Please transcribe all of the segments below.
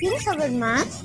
¿Quieres saber más?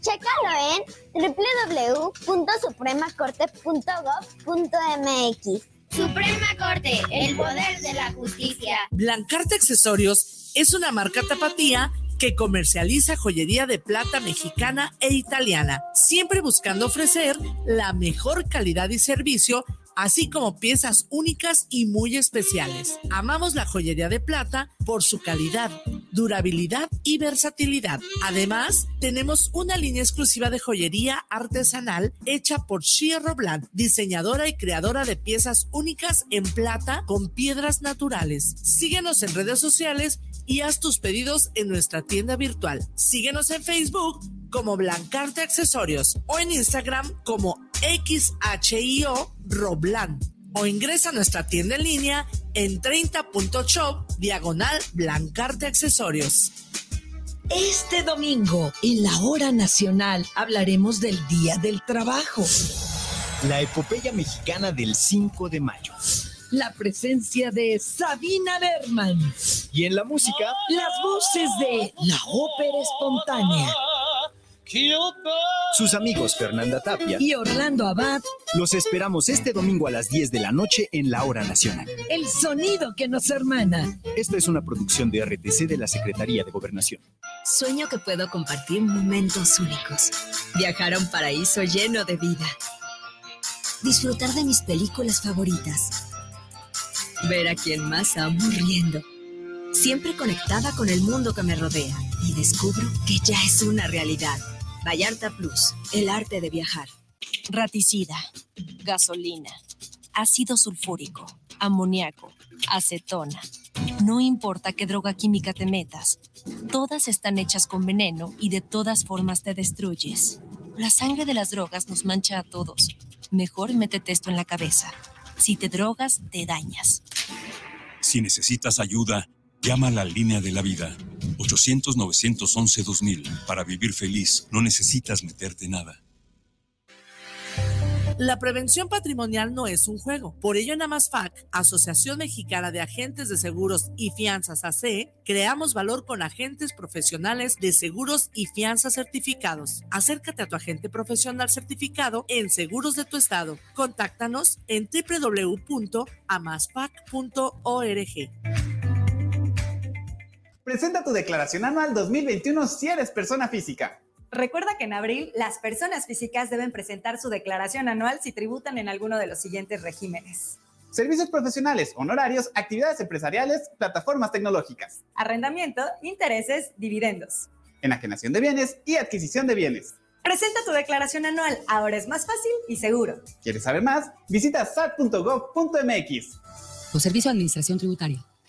Chécalo en www.supremacorte.gov.mx. Suprema Corte, el poder de la justicia. Blancarte Accesorios es una marca tapatía que comercializa joyería de plata mexicana e italiana, siempre buscando ofrecer la mejor calidad y servicio así como piezas únicas y muy especiales. Amamos la joyería de plata por su calidad, durabilidad y versatilidad. Además, tenemos una línea exclusiva de joyería artesanal hecha por Shia Robland, diseñadora y creadora de piezas únicas en plata con piedras naturales. Síguenos en redes sociales y haz tus pedidos en nuestra tienda virtual. Síguenos en Facebook como Blancarte Accesorios o en Instagram como XHIO Roblan o ingresa a nuestra tienda en línea en 30.shop diagonal Blancarte Accesorios. Este domingo, en la hora nacional, hablaremos del Día del Trabajo. La epopeya mexicana del 5 de mayo. La presencia de Sabina Berman. Y en la música, las voces de la ópera espontánea. Sus amigos Fernanda Tapia y Orlando Abad los esperamos este domingo a las 10 de la noche en la Hora Nacional. El sonido que nos hermana. Esta es una producción de RTC de la Secretaría de Gobernación. Sueño que puedo compartir momentos únicos. Viajar a un paraíso lleno de vida. Disfrutar de mis películas favoritas. Ver a quien más amo riendo. Siempre conectada con el mundo que me rodea. Y descubro que ya es una realidad Vallarta Plus, el arte de viajar. Raticida, gasolina, ácido sulfúrico, amoníaco, acetona. No importa qué droga química te metas, todas están hechas con veneno y de todas formas te destruyes. La sangre de las drogas nos mancha a todos. Mejor métete esto en la cabeza. Si te drogas, te dañas. Si necesitas ayuda, Llama a la línea de la vida 800-911-2000. Para vivir feliz no necesitas meterte nada. La prevención patrimonial no es un juego. Por ello, en Amasfac, Asociación Mexicana de Agentes de Seguros y Fianzas AC, creamos valor con agentes profesionales de seguros y fianzas certificados. Acércate a tu agente profesional certificado en seguros de tu estado. Contáctanos en www.amasfac.org. Presenta tu declaración anual 2021 si eres persona física. Recuerda que en abril las personas físicas deben presentar su declaración anual si tributan en alguno de los siguientes regímenes. Servicios profesionales, honorarios, actividades empresariales, plataformas tecnológicas. Arrendamiento, intereses, dividendos. Enajenación de bienes y adquisición de bienes. Presenta tu declaración anual, ahora es más fácil y seguro. ¿Quieres saber más? Visita sat.gov.mx. Tu servicio de administración tributaria.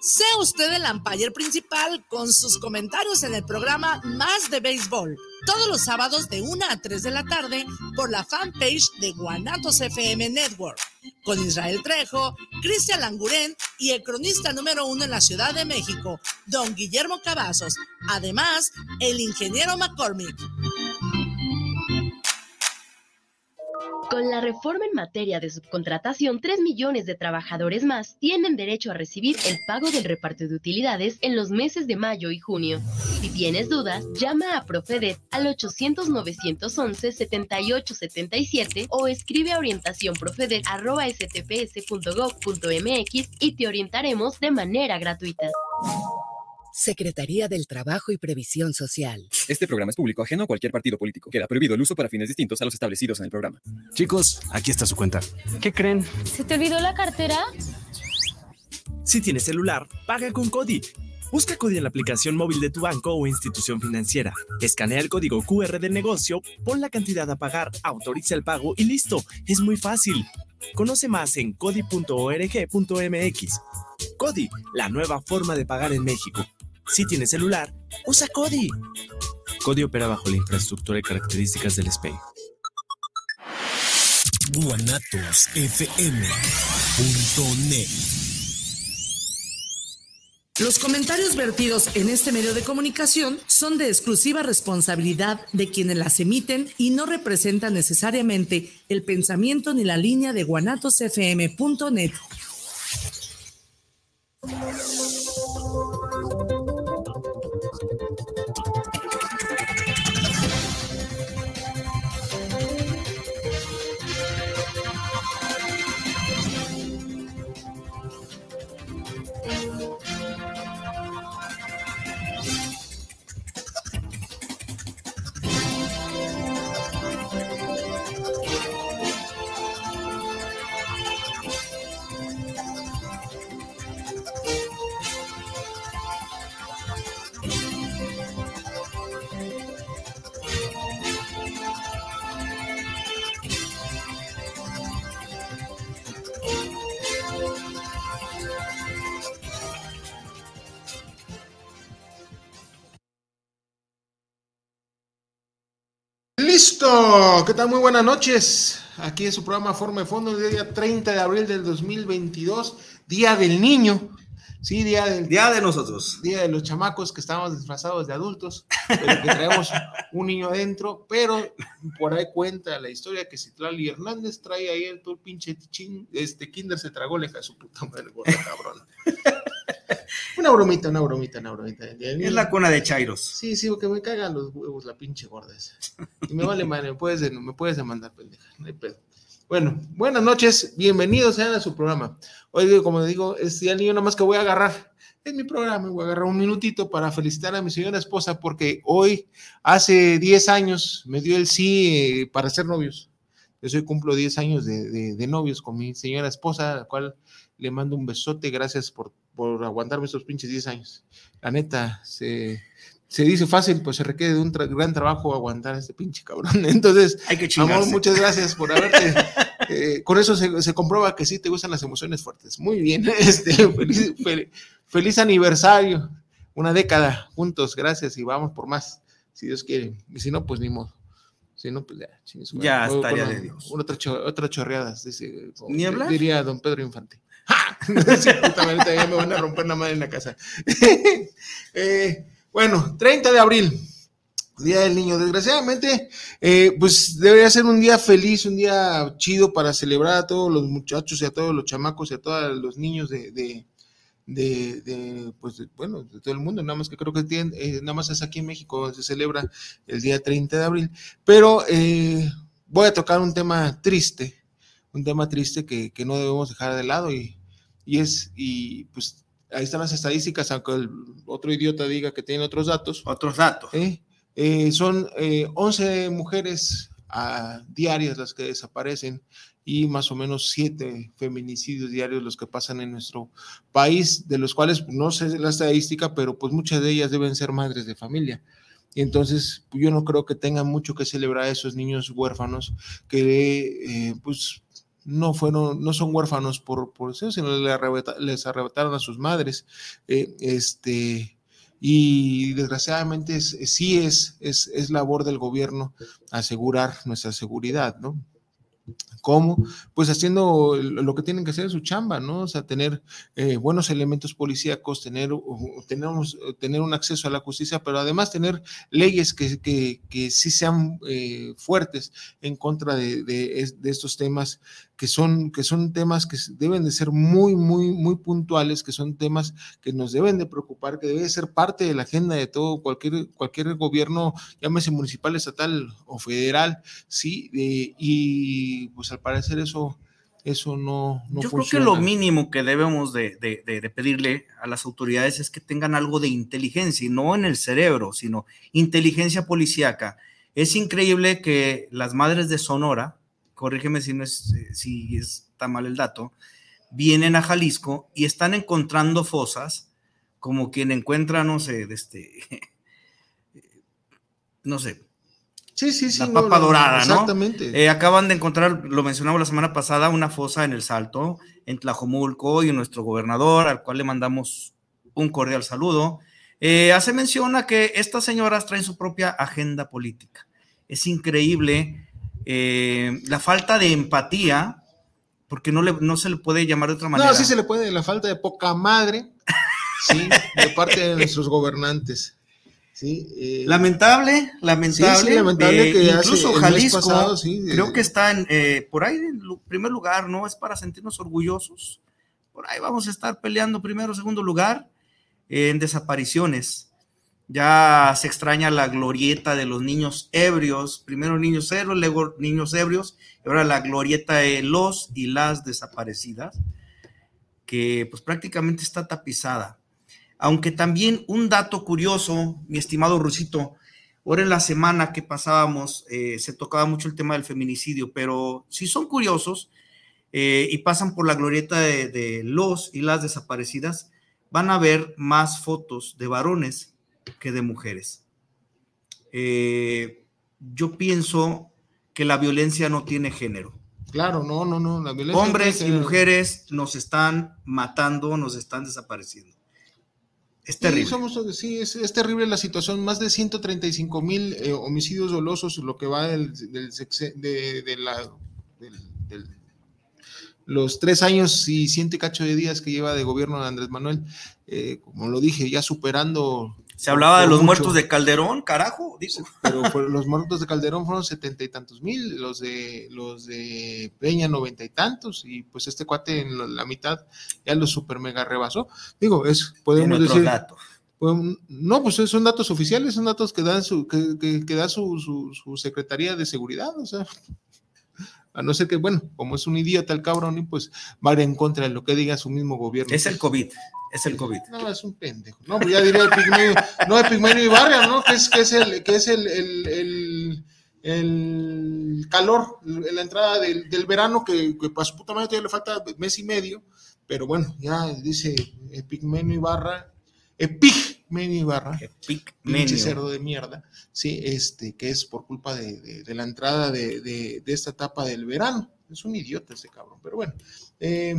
Sea usted el umpire principal con sus comentarios en el programa Más de Béisbol, todos los sábados de 1 a 3 de la tarde por la fanpage de Guanatos FM Network, con Israel Trejo, Cristian Langurén y el cronista número uno en la Ciudad de México, don Guillermo Cavazos, además el ingeniero McCormick. Con la reforma en materia de subcontratación, 3 millones de trabajadores más tienen derecho a recibir el pago del reparto de utilidades en los meses de mayo y junio. Si tienes dudas, llama a Profedet al 800-911-7877 o escribe a orientacionprofedet.stps.gov.mx y te orientaremos de manera gratuita. Secretaría del Trabajo y Previsión Social. Este programa es público ajeno a cualquier partido político. Queda prohibido el uso para fines distintos a los establecidos en el programa. Chicos, aquí está su cuenta. ¿Qué creen? ¿Se te olvidó la cartera? Si tienes celular, paga con Cody. Busca Cody en la aplicación móvil de tu banco o institución financiera. Escanea el código QR del negocio, pon la cantidad a pagar, autoriza el pago y listo. Es muy fácil. Conoce más en cody.org.mx. Cody, la nueva forma de pagar en México. Si tienes celular, usa Cody. Cody opera bajo la infraestructura y características del guanatosfm.net. Los comentarios vertidos en este medio de comunicación son de exclusiva responsabilidad de quienes las emiten y no representan necesariamente el pensamiento ni la línea de guanatosfm.net. ¿qué tal? Muy buenas noches. Aquí en su programa Forma de Fondo, el día 30 de abril del 2022, Día del Niño. Sí, día del día de nosotros. Día de los chamacos que estamos disfrazados de adultos, pero que traemos un niño adentro, pero por ahí cuenta la historia que Citlali Hernández trae ahí el todo pinche ching, este kinder se tragó leja su puta madre, gorda cabrón. Una bromita, una bromita, una bromita. Es la cuna de Chairos. Sí, sí, porque me cagan los huevos la pinche gorda esa. Y me vale madre, me puedes, me puedes demandar, pendeja. No hay pedo. Bueno, buenas noches, bienvenidos sean a su programa. Hoy, como digo, es día niño, más que voy a agarrar en mi programa, voy a agarrar un minutito para felicitar a mi señora esposa porque hoy, hace 10 años, me dio el sí eh, para ser novios. Yo soy cumplo 10 años de, de, de, novios con mi señora esposa, la cual le mando un besote, gracias por, por aguantarme estos pinches 10 años. La neta, se, se dice fácil, pues se requiere de un tra gran trabajo aguantar a este pinche cabrón. Entonces, Hay que amor, muchas gracias por haberte. eh, con eso se, se, comprueba que sí te gustan las emociones fuertes. Muy bien, este, feliz, fel, feliz, aniversario. Una década juntos, gracias y vamos por más, si Dios quiere. Y si no, pues ni modo. Si no, pues ya. Ya estaría de Dios. Una, otra, cho otra chorreada, dice, ¿Ni hablar? diría don Pedro Infante. ¡Ja! ya me van a romper la madre en la casa. eh, bueno, 30 de abril, Día del Niño. Desgraciadamente, eh, pues debería ser un día feliz, un día chido para celebrar a todos los muchachos y a todos los chamacos y a todos los niños de, de, de, pues, de, bueno, de todo el mundo. Nada más que creo que tienen, eh, nada más es aquí en México se celebra el día 30 de abril. Pero eh, voy a tocar un tema triste, un tema triste que, que no debemos dejar de lado y, y es, y pues ahí están las estadísticas, aunque el otro idiota diga que tiene otros datos. Otros datos. ¿eh? Eh, son eh, 11 mujeres uh, diarias las que desaparecen y más o menos 7 feminicidios diarios los que pasan en nuestro país, de los cuales no sé la estadística, pero pues muchas de ellas deben ser madres de familia. Y entonces yo no creo que tengan mucho que celebrar a esos niños huérfanos que pues no fueron, no son huérfanos por, por sino les, les arrebataron a sus madres. Eh, este, y desgraciadamente es, sí es, es, es labor del gobierno asegurar nuestra seguridad, ¿no? ¿Cómo? Pues haciendo lo que tienen que hacer su chamba, ¿no? O sea, tener eh, buenos elementos policíacos, tener, tener, un acceso a la justicia, pero además tener leyes que, que, que sí sean eh, fuertes en contra de, de, estos temas, que son, que son temas que deben de ser muy, muy, muy puntuales, que son temas que nos deben de preocupar, que debe ser parte de la agenda de todo, cualquier, cualquier gobierno, llámese municipal, estatal o federal, ¿sí? Eh, y pues al parecer eso, eso no, no Yo funciona. creo que lo mínimo que debemos de, de, de, de, pedirle a las autoridades es que tengan algo de inteligencia, y no en el cerebro, sino inteligencia policíaca. Es increíble que las madres de Sonora, corrígeme si, no es, si está mal el dato, vienen a Jalisco y están encontrando fosas como quien encuentra, no sé, de este, no sé, Sí, sí, sí. La papa no, dorada, ¿no? Exactamente. Eh, acaban de encontrar, lo mencionamos la semana pasada, una fosa en el Salto, en Tlajomulco, y nuestro gobernador, al cual le mandamos un cordial saludo, eh, hace mención a que estas señoras traen su propia agenda política. Es increíble eh, la falta de empatía, porque no, le, no se le puede llamar de otra manera. No, sí se le puede, la falta de poca madre, sí, de parte de nuestros gobernantes. Sí, eh, lamentable, lamentable. Sí, sí, lamentable eh, que incluso hace Jalisco, pasado, creo que está en, eh, por ahí en primer lugar, ¿no? Es para sentirnos orgullosos. Por ahí vamos a estar peleando primero, segundo lugar en desapariciones. Ya se extraña la glorieta de los niños ebrios, primero niños ebrios, luego niños ebrios, y ahora la glorieta de los y las desaparecidas, que pues prácticamente está tapizada. Aunque también un dato curioso, mi estimado Rusito, ahora en la semana que pasábamos eh, se tocaba mucho el tema del feminicidio, pero si son curiosos eh, y pasan por la glorieta de, de los y las desaparecidas, van a ver más fotos de varones que de mujeres. Eh, yo pienso que la violencia no tiene género. Claro, no, no, no. La violencia Hombres y mujeres nos están matando, nos están desapareciendo. Es Sí, terrible. somos- sí, es, es terrible la situación. Más de 135 mil eh, homicidios dolosos, lo que va del, del de, de la, del- del- los tres años y ciento y cacho de días que lleva de gobierno de Andrés Manuel. Eh, como lo dije, ya superando. Se hablaba de los mucho, muertos de Calderón, carajo, digo. Pero fue- los muertos de Calderón fueron setenta y tantos mil, los de los de Peña noventa y tantos, y pues este cuate en la, mitad ya los super mega rebasó. Digo, es, podemos decir. Pues, no, pues son datos oficiales, son datos que dan su, que, que- que da su, su, su Secretaría de Seguridad, o sea, a no ser que, bueno, como es un idiota el cabrón, y pues va en contra de lo que diga su mismo gobierno. Es el COVID, es el COVID. No, es un pendejo. No, pues ya diría el Pigmeo, no, el Pigmeo Ibarra, ¿no? Que es, que es el, que es el, el, el, el calor, la entrada del, del verano, que, que para su puta madre todavía le falta mes y medio, pero bueno, ya dice Epigmenio Ibarra, Epigmenio Ibarra, pinche cerdo de mierda, sí, este, que es por culpa de, de- de la entrada de, de- de esta etapa del verano. Es un idiota ese cabrón, pero bueno. eh,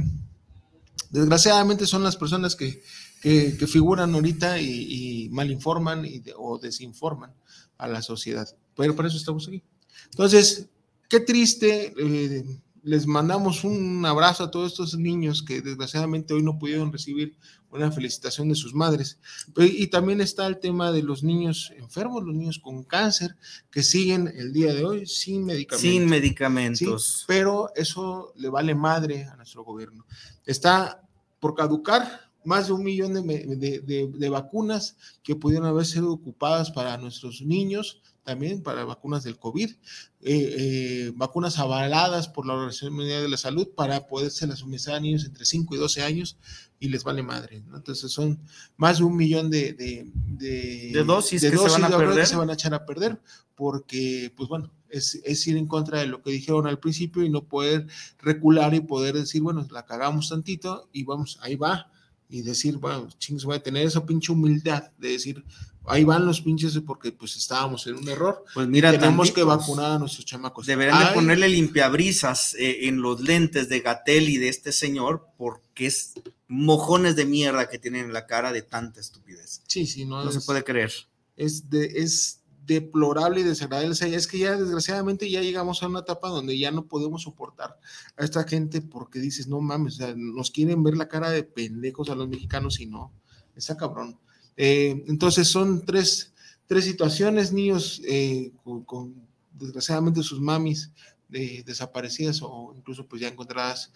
desgraciadamente son las personas que, que- que figuran ahorita y, y malinforman y de- o desinforman a la sociedad. Pero por eso estamos aquí. Entonces, qué triste. eh, les mandamos un abrazo a todos estos niños que desgraciadamente hoy no pudieron recibir una felicitación de sus madres. Y también está el tema de los niños enfermos, los niños con cáncer, que siguen el día de hoy sin medicamentos. Sin Sí, medicamentos. pero eso le vale madre a nuestro gobierno. Está por caducar más de un millón de, de- de- de vacunas que pudieron haber sido ocupadas para nuestros niños, también para vacunas del COVID, eh, eh, vacunas avaladas por la Organización Mundial de la Salud para poderse las suministrar a niños entre 5 y 12 años y les vale madre. ¿no? Entonces son más de un millón de, de, de- De dosis que van a se van a echar a perder porque, pues bueno, es, es ir en contra de lo que dijeron al principio y no poder recular y poder decir, bueno, la cagamos tantito y vamos, ahí va. Y decir, bueno, chingos, voy a tener esa pinche humildad de decir, ahí van los pinches porque pues estábamos en un error. Pues mira, tenemos que tantitos. vacunar a nuestros chamacos. Deberían de ponerle limpiabrisas eh, en los lentes de Gatel y de este señor porque es mojones de mierda que tienen en la cara de tanta estupidez. Sí, sí, no, No se puede creer. es, de, es deplorable y desagradable. Es que ya desgraciadamente ya llegamos a una etapa donde ya no podemos soportar a esta gente porque dices, no mames, o sea, nos quieren ver la cara de pendejos a los mexicanos y no, está cabrón. Eh, entonces son tres, tres situaciones, niños eh, con, con, desgraciadamente sus mamis eh, desaparecidas o incluso pues ya encontradas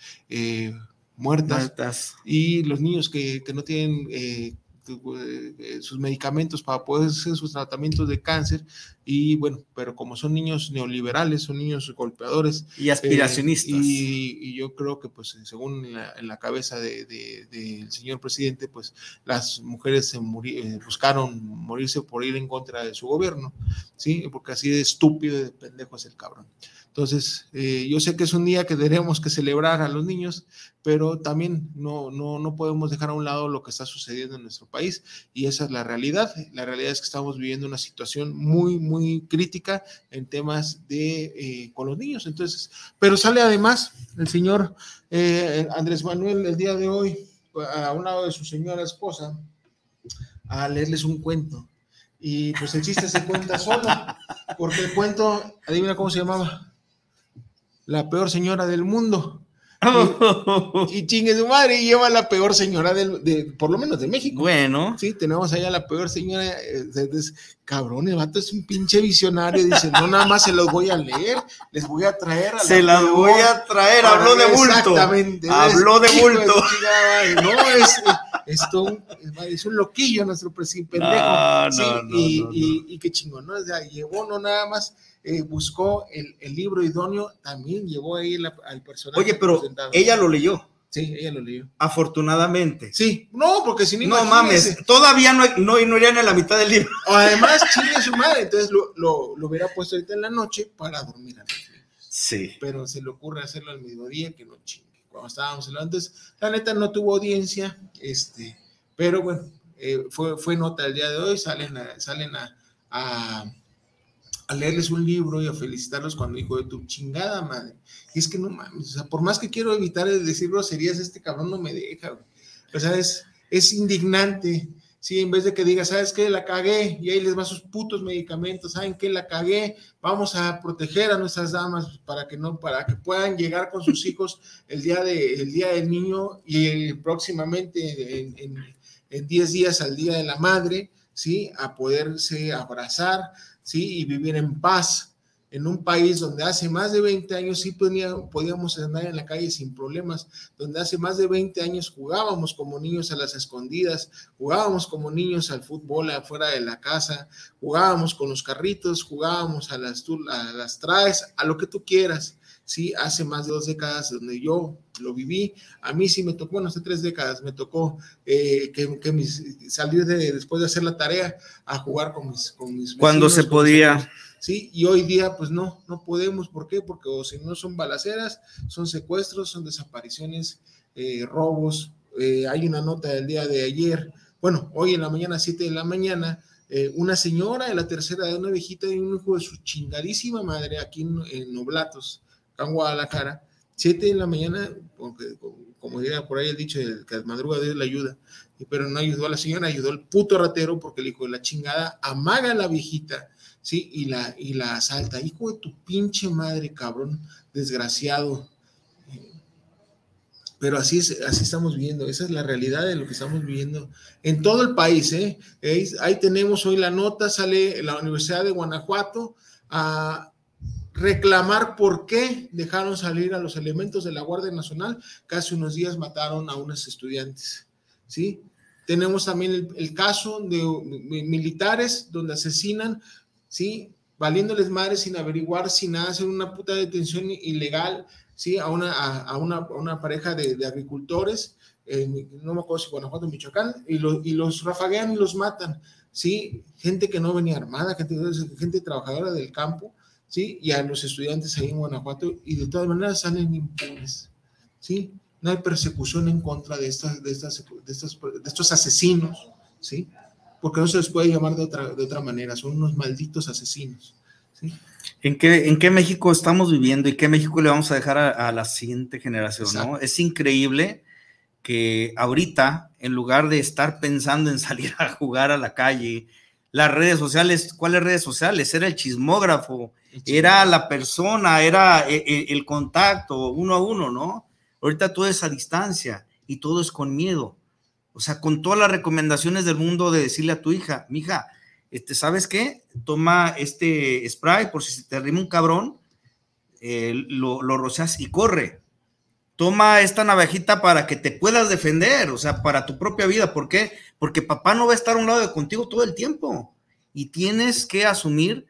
muertas. Muertas. Y los niños que, que no tienen sus medicamentos para poder hacer sus tratamientos de cáncer y bueno, pero como son niños neoliberales, son niños golpeadores Y aspiracionistas. eh, y, y yo creo que pues según la, en la cabeza del de, del señor presidente, pues las mujeres se muri- eh, buscaron morirse por ir en contra de su gobierno, ¿sí? Porque así de estúpido y de pendejo es el cabrón. Entonces, eh, yo sé que es un día que tenemos que celebrar a los niños, pero también no, no, no podemos dejar a un lado lo que está sucediendo en nuestro país y esa es la realidad. La realidad es que estamos viviendo una situación muy, muy crítica en temas de eh, con los niños. Entonces, pero sale además el señor eh, Andrés Manuel el día de hoy a un lado de su señora esposa a leerles un cuento. Y pues el chiste se cuenta solo, porque el cuento, adivina cómo se llamaba. La peor señora del mundo. Y, y chingue su madre, y lleva la peor señora del, de, por lo menos de México. Bueno. Sí, tenemos allá la peor señora. eh, de- de- cabrón, el vato es un pinche visionario. Dice, no, nada más se los voy a leer, les voy a traer a la Se las voy a traer, habló de bulto. Exactamente. Habló de bulto. No, es, esto es, es un loquillo nuestro presidente pendejo. No, sí, no, no, y, no, no. y- y qué chingón, ¿no? O sea, llevó no nada más, eh, buscó el, el libro idóneo, también llevó ahí la- al personaje. Oye, pero presentado. ella lo leyó. Sí, ella lo leyó. Afortunadamente. Sí, no, porque si no, No mames, todavía no, no, no irían a la mitad del libro. Además, chingue su madre, entonces lo, lo, lo hubiera puesto ahorita en la noche para dormir a. Sí. Pero se le ocurre hacerlo al mediodía, que no chingue. Cuando estábamos hablando, entonces, la neta no tuvo audiencia, este, pero bueno, eh, fue, fue nota el día de hoy, salen a, salen a, a, a leerles un libro y a felicitarlos cuando dijo de tu chingada madre. Y es que no mames, o sea, por más que quiero evitar decir groserías, este cabrón no me deja. O sea, es, es indignante. Sí, en vez de que diga, ¿sabes qué? La cagué y ahí les va sus putos medicamentos, ¿saben qué? La cagué, vamos a proteger a nuestras damas para que no, para que puedan llegar con sus hijos el día, de, el día del niño y próximamente en, en, en 10 días al Día de la Madre, ¿sí? A poderse abrazar, ¿sí? Y vivir en paz en un país donde hace más de 20 años sí podía- podíamos andar en la calle sin problemas, donde hace más de 20 años jugábamos como niños a las escondidas, jugábamos como niños al fútbol afuera de la casa, jugábamos con los carritos, jugábamos a las, a las traes, a lo que tú quieras. Sí, hace más de dos décadas donde yo lo viví, a mí sí me tocó, bueno, hace tres décadas me tocó eh, que, que mis- salir de, después de hacer la tarea a jugar con mis, con mis Cuando vecinos, se mis podía. Sí, y hoy día pues no, no podemos, ¿por qué? Porque o si no son balaceras, son secuestros, son desapariciones, eh, robos. Eh, hay una nota del día de ayer, bueno, hoy en la mañana, 7 de la mañana, eh, una señora de la tercera edad, una viejita y un hijo de su chingadísima madre aquí en, en Noblatos, acá en Guadalajara, 7 de la mañana, porque, como diría por ahí el dicho, el que madruga Dios le ayuda, pero no ayudó a la señora, ayudó al puto ratero porque el hijo de la chingada amaga a la viejita, ¿sí? Y la, y la asalta. Hijo de tu pinche madre, cabrón, desgraciado. Pero así, es, así estamos viviendo, esa es la realidad de lo que estamos viviendo en todo el país. ¿eh? Ahí tenemos hoy la nota, sale la Universidad de Guanajuato a reclamar por qué dejaron salir a los elementos de la Guardia Nacional, hace unos días mataron a unos estudiantes. ¿sí? Tenemos también el, caso de mi- militares donde asesinan, ¿sí? valiéndoles madres sin averiguar, sin nada, hacen una puta detención ilegal, ¿sí? A una, a, una, a una pareja de, agricultores, no me acuerdo si Guanajuato, Michoacán, y, lo- y los rafaguean y los matan, ¿sí? Gente que no venía armada, gente, gente trabajadora del campo, ¿sí? Y a los estudiantes ahí en Guanajuato, y de todas maneras salen impunes, ¿sí? No hay persecución en contra de, estas, de, estas, de, estos, de estos asesinos, ¿sí? Porque no se les puede llamar de otra, de otra manera, son unos malditos asesinos, ¿sí? ¿En qué, ¿En qué México estamos viviendo y qué México le vamos a dejar a, a la siguiente generación? ¿no? Es increíble que ahorita, en lugar de estar pensando en salir a jugar a la calle, las redes sociales, ¿cuáles redes sociales? Era el chismógrafo, era la persona, era el, el- el contacto uno a uno, ¿no? Ahorita todo es a distancia y todo es con miedo. O sea, con todas las recomendaciones del mundo de decirle a tu hija, mija, este, ¿sabes qué? Toma este spray por si se te arrima un cabrón, eh, lo, lo rocias y corre. Toma esta navajita para que te puedas defender, o sea, para tu propia vida. ¿Por qué? Porque papá no va a estar a un lado de contigo todo el tiempo. Y tienes que asumir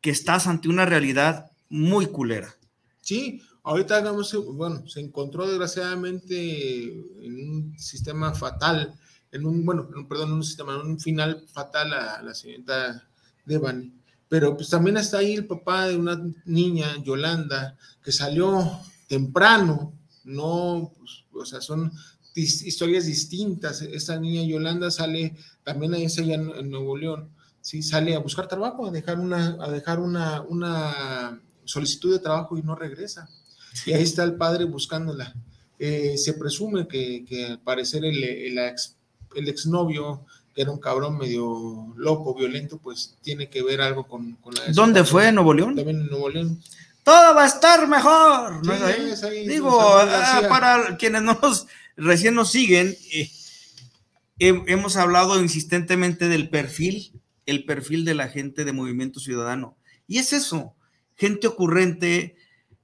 que estás ante una realidad muy culera. Sí, ahorita hagamos, bueno, se encontró desgraciadamente en un sistema fatal, en un, bueno, perdón, en un sistema, en un final fatal a la señorita Devani. Pero pues también está ahí el papá de una niña, Yolanda, que salió temprano, no, pues, o sea, son dis- historias distintas. Esta niña Yolanda sale, también ahí allá en, en Nuevo León, sí, sale a buscar trabajo, a dejar una, a dejar una, una solicitud de trabajo y no regresa. Y ahí está el padre buscándola. Eh, se presume que, que al parecer el, el, ex, el exnovio, que era un cabrón medio loco, violento, pues tiene que ver algo con, con la ¿Dónde fue? ¿En Nuevo León? También en Nuevo León. Todo va a estar mejor. ¿no Sí, es ahí? es ahí, Digo, ah, para quienes nos, recién nos siguen, eh, hem- hemos hablado insistentemente del perfil, el perfil de la gente de Movimiento Ciudadano. Y es eso, gente ocurrente,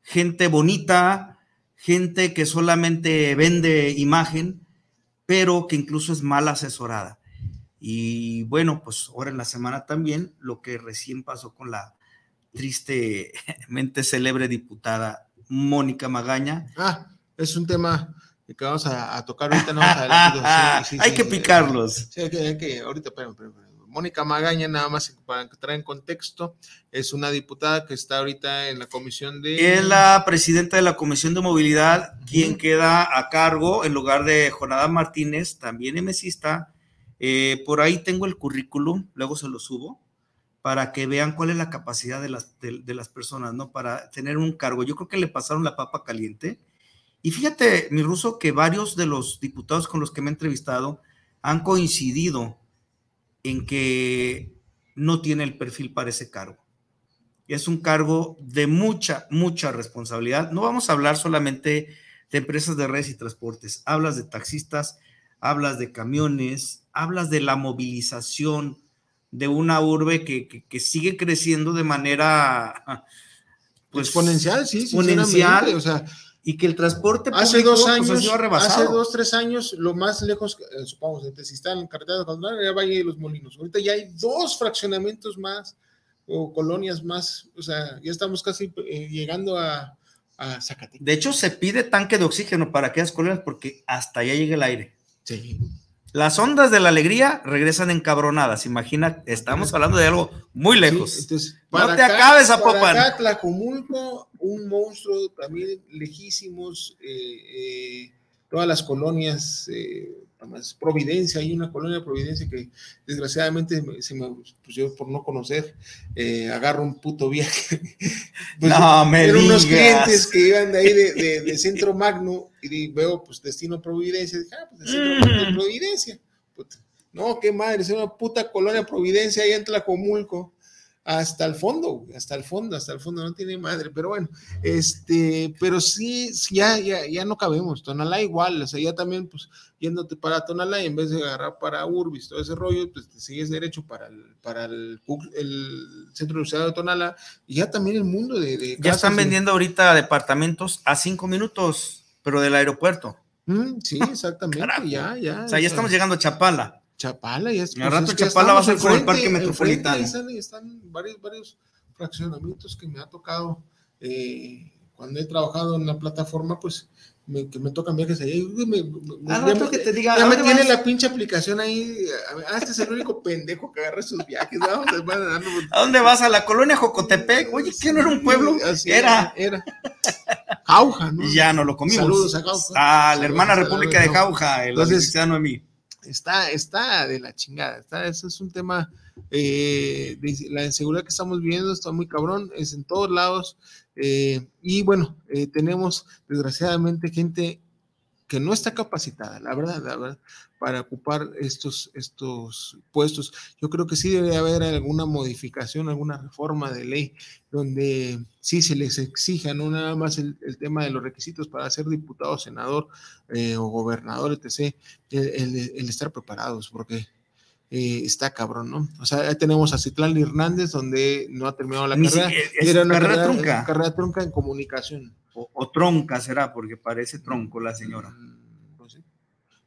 gente bonita, gente que solamente vende imagen, pero que incluso es mal asesorada. Y bueno, pues ahora en la semana también lo que recién pasó con la tristemente célebre diputada Mónica Magaña. Ah, es un tema que vamos a, a tocar ahorita. No. Sí, sí, Hay sí, que sí, picarlos. Sí, hay que, hay que- ahorita, espérame, espérame, espérame. Mónica Magaña, nada más para entrar en contexto, es una diputada que está ahorita en la comisión de... Es la presidenta de la Comisión de Movilidad, quien queda a cargo en lugar de Jonadá Martínez, también mesista. Eh, por ahí tengo el currículum, luego se lo subo, para que vean cuál es la capacidad de las, de, las personas, ¿no? Para tener un cargo. Yo creo que le pasaron la papa caliente. Y fíjate, mi ruso, que varios de los diputados con los que me he entrevistado han coincidido en que no tiene el perfil para ese cargo. Es un cargo de mucha, mucha responsabilidad. No vamos a hablar solamente de empresas de redes y transportes. Hablas de taxistas, hablas de camiones, hablas de la movilización de una urbe que, que- que sigue creciendo de manera pues, exponencial, sí, exponencial, o sea, y que el transporte hace dos pues, ha años, hace dos, tres años, lo más lejos, eh, supongamos, si está en carretera de era Valle de los Molinos. Ahorita ya hay dos fraccionamientos más o colonias más, o sea, ya estamos casi eh, llegando a, a Zacatecas. De hecho, se pide tanque de oxígeno para aquellas colonias porque hasta allá llega el aire. Sí. Las ondas de la alegría regresan encabronadas. Imagina, estamos hablando de algo muy lejos. Entonces, no para te acá- acabes, acá, Tlajomulco, un monstruo también lejísimos, eh, eh, todas las colonias, eh, además, Providencia, hay una colonia de Providencia que desgraciadamente me- se me, pues yo por no conocer, eh, agarro un puto viaje. Pues, No me eran unos clientes que iban de ahí de, de- de Centro Magno y veo pues Destino Providencia, dije, ah, pues de Centro Magno de Providencia. Puta. No, qué madre, es una puta colonia Providencia ahí en Tlacomulco hasta el fondo, hasta el fondo, hasta el fondo, no tiene madre, pero bueno, este, pero sí, sí, ya, ya, ya no cabemos, Tonalá igual, o sea, ya también, pues, yéndote para Tonalá y en vez de agarrar para Urbis, todo ese rollo, pues te sigues derecho para el, para el, el Centro Universitario de Tonalá, y ya también el mundo de... de Ya están vendiendo ahorita departamentos a cinco minutos, pero del aeropuerto. Mm, sí, exactamente, ya, ya. O sea, ya estamos llegando a Chapala. Chapala, ya es, Al rato es que Chapala va a ser como el Parque Metropolitano. ahí están, ahí están varios, varios fraccionamientos que me ha tocado eh, cuando he trabajado en la plataforma, pues me, que me tocan viajes y, me- me- ya rato me- que te diga, ya ¿a me tiene vas? la pinche aplicación ahí. Ah, este es el único pendejo que agarra esos viajes. Vamos, hermano, ¿A dónde vas? ¿A la colonia Jocotepec? Oye, ¿qué no era un pueblo? Así Era. Era. Jauja, ¿no? Y ya no lo comimos. Saludos a Jauja. Ah, la hermana República de. Jauja, el Entonces, licenciado Noemí. Está, está de la chingada. Está, eso es un tema eh, de la inseguridad que estamos viviendo, está muy cabrón, es en todos lados. eh, y bueno, eh, tenemos desgraciadamente gente que no está capacitada, la verdad, la verdad, para ocupar estos, estos puestos. Yo creo que sí debe haber alguna modificación, alguna reforma de ley donde sí se les exija no nada más el, tema de los requisitos para ser diputado, senador eh, o gobernador, etc., el- el estar preparados, porque eh, está cabrón, ¿no? O sea, ahí tenemos a Citlán Hernández, donde no ha terminado la Ni carrera. siquiera- y es era una carrera trunca. carrera trunca en comunicación. O, o tronca será, porque parece tronco la señora.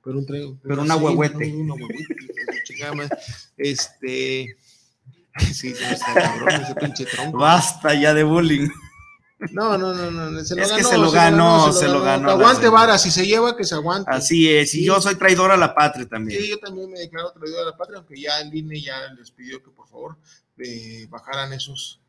pero un tre- Pero una sí, huehuete. no, una huehuete. Este. Sí, no está cabrón ese pinche tronco. Basta ya de bullying. No, no, no, no. Se lo Es que ganó, se lo ganó, se lo ganó la aguante vara, si se lleva, que se aguante. Así es, y Sí. yo soy traidor a la patria también. Sí, yo también me declaro traidor a la patria, aunque ya el INE ya les pidió que por favor eh, bajaran esos,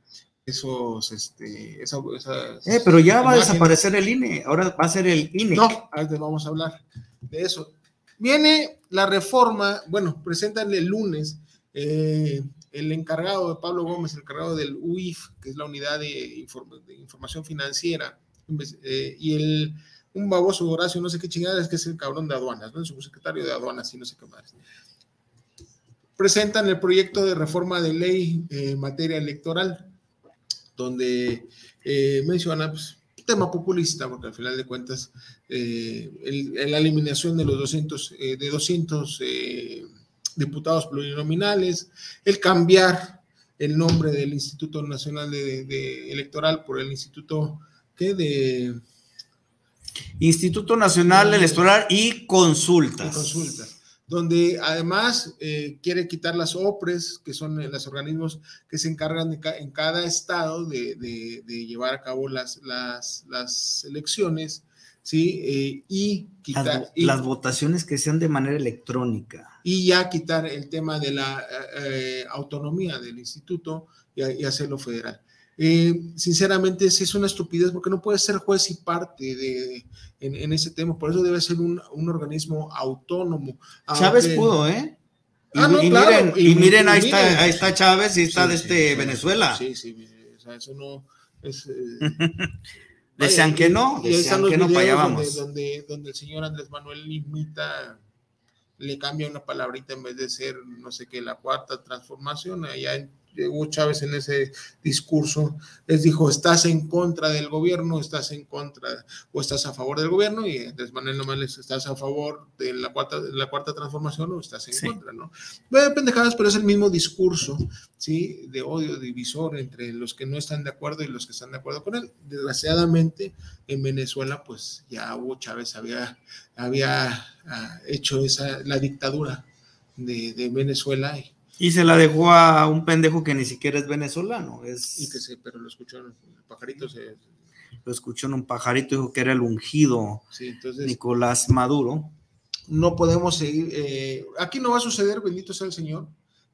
esos, este, esa- esas Eh, pero ya va a desaparecer el INE, ahora va a ser el INE. No, ahorita vamos a hablar de eso. Viene la reforma, bueno, presentan el lunes eh, el encargado de Pablo Gómez, el encargado del UIF, que es la unidad de, inform- de información financiera, eh, y el un baboso Horacio, no sé qué chingadas, que es el cabrón de aduanas. El subsecretario de aduanas y no sé qué más. Presentan el proyecto de reforma de ley en materia electoral donde eh, menciona pues, tema populista, porque al final de cuentas eh, la eliminación de los 200, eh, de 200 eh, diputados plurinominales, el cambiar el nombre del Instituto Nacional de, de Electoral por el Instituto ¿qué? de Instituto Nacional Electoral y Consultas. y consultas, donde además eh, quiere quitar las OPRES, que son los organismos que se encargan de ca- en cada estado de, de- de llevar a cabo las, las, las elecciones, ¿sí? Eh, y quitar... y- las votaciones que sean de manera electrónica. y ya quitar el tema de la eh, eh, autonomía del instituto y, y hacerlo federal. Eh, sinceramente, sí es una estupidez porque no puede ser juez y parte de, en, en ese tema, por eso debe ser un, un organismo autónomo. Chávez pudo, ¿eh? Y, Ah, no, y claro, miren, y miren, ahí, miren. está, ahí está Chávez y está Sí, de sí, este sí, Venezuela. Sí, sí, o sea, eso no es... eh, Decían que no, decían que no, para allá vamos. Donde, donde, donde el señor Andrés Manuel limita, le cambia una palabrita en vez de ser, no sé qué, la cuarta transformación. Allá en- llegó Chávez en ese discurso, les dijo, estás en contra del gobierno, estás en contra o estás a favor del gobierno, y Andrés Manuel nomás les estás a favor de la cuarta, de la cuarta transformación o estás en Sí. contra, ¿no? Bueno, pendejadas, pero es el mismo discurso, ¿sí? De odio divisor entre los que no están de acuerdo y los que están de acuerdo con él. Desgraciadamente, en Venezuela, pues ya Hugo Chávez había, había ah, hecho esa, la dictadura de, de Venezuela y, Y se la dejó a un pendejo que ni siquiera es venezolano. Es, y que se, pero lo escuchó el pajarito, se, Lo escuchó en un pajarito, dijo que era el ungido sí, entonces Nicolás Maduro. no podemos seguir, eh, aquí no va a suceder, bendito sea el Señor,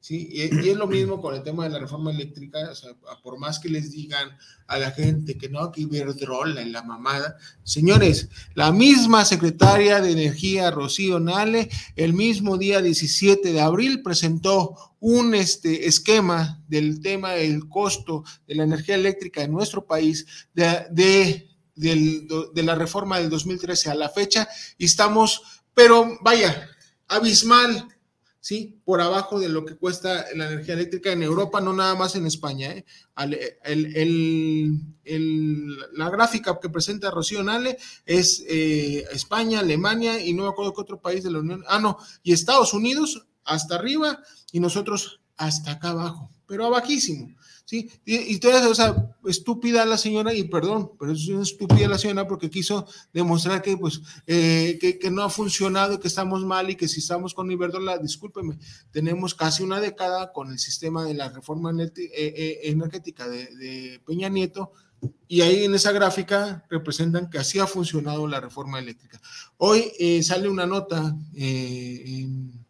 ¿sí? Y, es lo mismo con el tema de la reforma eléctrica, o sea, por más que les digan a la gente que no, que Iberdrola y la mamada, señores, la misma secretaria de Energía, Rocío Nale, el mismo día 17 de abril presentó un este, esquema del tema del costo de la energía eléctrica en nuestro país, de, de, del- de la reforma del 2013 a la fecha, y estamos pero vaya, abismal, ¿sí? Por abajo de lo que cuesta la energía eléctrica en Europa, no nada más en España, ¿eh? El- el- la gráfica que presenta Rocío Nale es eh, España, Alemania y no me acuerdo qué otro país de la Unión, ah, no, y Estados Unidos hasta arriba y nosotros hasta acá abajo, pero abajísimo. ¿sí? Y, y toda esa estúpida la señora, y perdón, pero es una estúpida la señora porque quiso demostrar que, pues, eh, que, que no ha funcionado, que estamos mal y que si estamos con Iberdrola, discúlpeme, tenemos casi una década con el sistema de la reforma eh, eh, energética de, de Peña Nieto, y ahí en esa gráfica representan que así ha funcionado la reforma eléctrica. Hoy eh, sale una nota eh, en-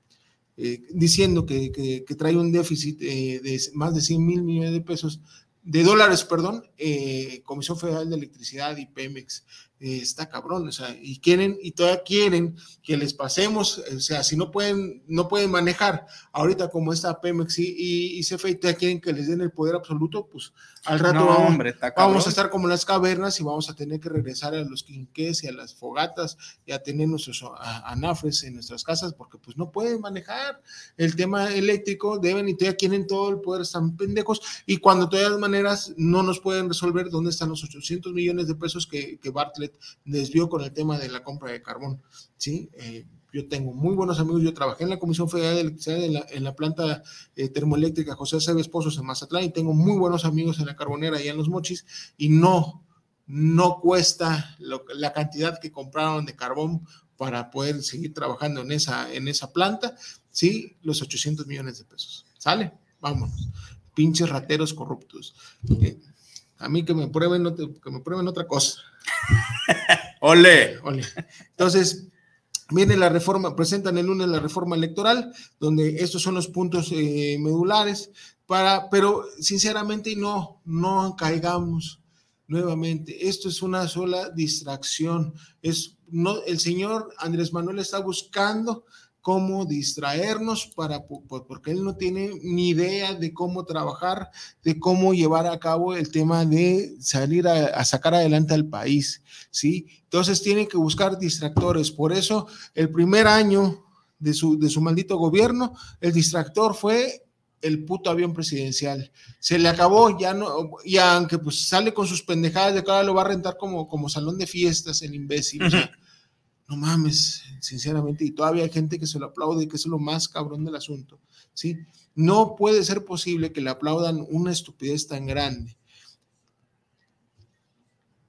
eh, diciendo que, que- trae un déficit eh, de más de 100 mil millones de pesos, de dólares, perdón, eh, Comisión Federal de Electricidad y Pemex. Eh, está cabrón, o sea, y quieren, y todavía quieren que les pasemos, o sea, si no pueden, no pueden manejar ahorita como está Pemex y, y, y CFE, y todavía quieren que les den el poder absoluto, pues al rato No, vamos, hombre, vamos a estar como las cavernas y vamos a tener que regresar a los quinqués y a las fogatas y a tener nuestros anafres en nuestras casas porque pues no pueden manejar el tema eléctrico, deben y todavía quieren todo el poder, están pendejos y cuando de todas maneras no nos pueden resolver dónde están los 800 millones de pesos que, que Bartlett desvió con el tema de la compra de carbón, ¿sí? Eh, yo tengo muy buenos amigos, yo trabajé en la Comisión Federal de Electricidad en la, en la planta eh, termoeléctrica José Cebes Pozos en Mazatlán y tengo muy buenos amigos en la carbonera y en los mochis y no, no cuesta lo- la cantidad que compraron de carbón para poder seguir trabajando en esa, en esa planta, sí, los 800 millones de pesos. ¿Sale? Vámonos. Pinches rateros corruptos. Eh, a mí que me prueben, que me prueben otra cosa. Ole. Ole. Entonces, viene la reforma, presentan el lunes la reforma electoral, donde estos son los puntos eh, medulares, para, pero sinceramente no, no caigamos nuevamente. Esto es una sola distracción. Es, no, el señor Andrés Manuel está buscando cómo distraernos para, po- po- porque él no tiene ni idea de cómo trabajar, de cómo llevar a cabo el tema de salir a, sacar adelante al país, ¿sí? Entonces tiene que buscar distractores. Por eso, el primer año de su, de su maldito gobierno, el distractor fue el puto avión presidencial. Se le acabó, ya no, y aunque pues sale con sus pendejadas de cada lo va a rentar como, como salón de fiestas, el imbécil. O sea, no mames, sinceramente, y todavía hay gente que se lo aplaude, que es lo más cabrón del asunto, ¿sí? No puede ser posible que le aplaudan una estupidez tan grande.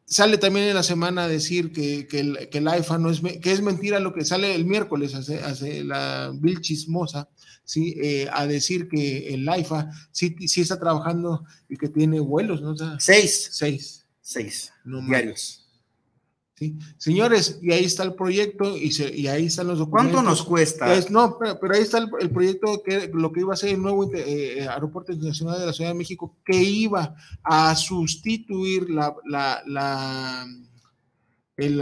Sale también en la semana a decir que, que, el, que el AIFA no es, que es mentira lo que sale el miércoles, hace, hace la Bill Chismosa, ¿sí? Eh, a decir que el AIFA sí, sí, está trabajando y que tiene vuelos, ¿no? O sea, seis. Seis. Seis. No diarios. ¿Sí? Señores, y ahí está el proyecto y, se, y ahí están los documentos. ¿Cuánto nos cuesta? Es, no, pero, pero, ahí está el, el, proyecto que lo que iba a ser el nuevo eh, aeropuerto internacional de la Ciudad de México, que iba a sustituir la, la, la, el,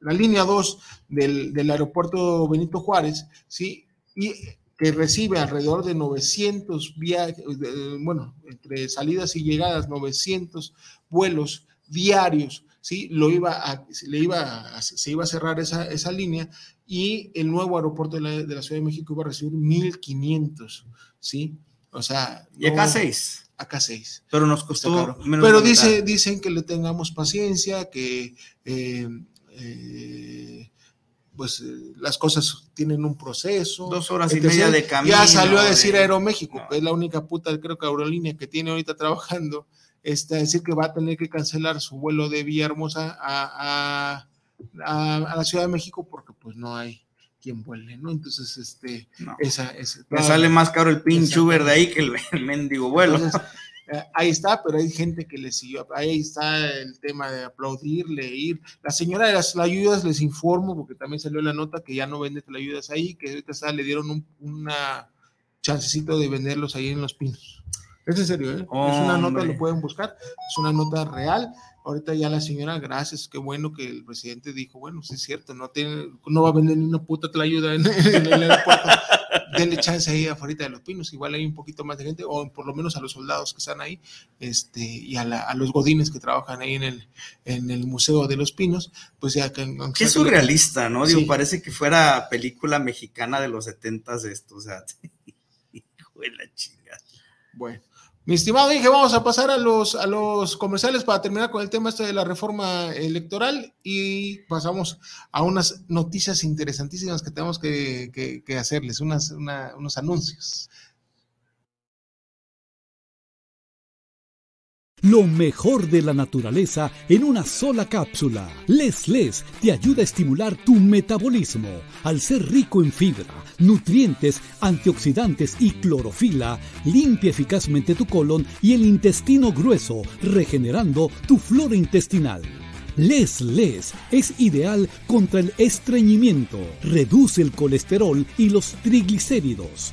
la línea 2 del, del, aeropuerto Benito Juárez, ¿sí? Y que recibe alrededor de 900 viajes, bueno, entre salidas y llegadas, 900 vuelos diarios, ¿sí? Lo iba a, le iba a, se iba a cerrar esa, esa línea y el nuevo aeropuerto de la, de la, Ciudad de México iba a recibir 1.500, ¿sí? O sea... Y acá no, seis. Acá seis. Pero nos costó menos Pero dice, dicen que le tengamos paciencia, que... Eh, eh, pues eh, las cosas tienen un proceso. Dos horas y media de camino. Ya salió a decir de... Aeroméxico, no. que es la única puta, creo que aerolínea que tiene ahorita trabajando, este, decir que va a tener que cancelar su vuelo de Villahermosa a, a, a, a la Ciudad de México porque pues no hay quien vuele, ¿no? Entonces, este, no. esa, esa Me sale más caro el pinche Uber de ahí que el, el mendigo vuelo. Entonces, eh, ahí está, pero hay gente que le siguió, ahí está el tema de aplaudir, leer. La señora de las ayudas les informo, porque también salió la nota que ya no vende ayudas ahí, que ahorita está, le dieron un una chancecito de venderlos ahí en Los Pinos. Es en serio, ¿eh? Oh, es una nota, hombre. lo pueden buscar, es una nota real. Ahorita ya la señora, gracias, qué bueno que el presidente dijo, bueno, sí es cierto, no tiene, no va a vender ni una puta ayuda en, en el aeropuerto. Denle chance ahí afuera de los pinos, igual hay un poquito más de gente, o por lo menos a los soldados que están ahí, este, y a, la, a los godines que trabajan ahí en el, en el Museo de los Pinos, pues ya que... Qué surrealista, ¿no? Digo, sí. parece que fuera película mexicana de los setentas esto, o sea, hijo de la chingada. Bueno. Mi estimado dije, vamos a pasar a los, a los comerciales para terminar con el tema este de la reforma electoral y pasamos a unas noticias interesantísimas que tenemos que, que, que hacerles, unas, una, unos anuncios. Lo mejor de la naturaleza en una sola cápsula. Les Les te ayuda a estimular tu metabolismo. Al ser rico en fibra, nutrientes, antioxidantes y clorofila, limpia eficazmente tu colon y el intestino grueso, regenerando tu flora intestinal. Les Les es ideal contra el estreñimiento, reduce el colesterol y los triglicéridos,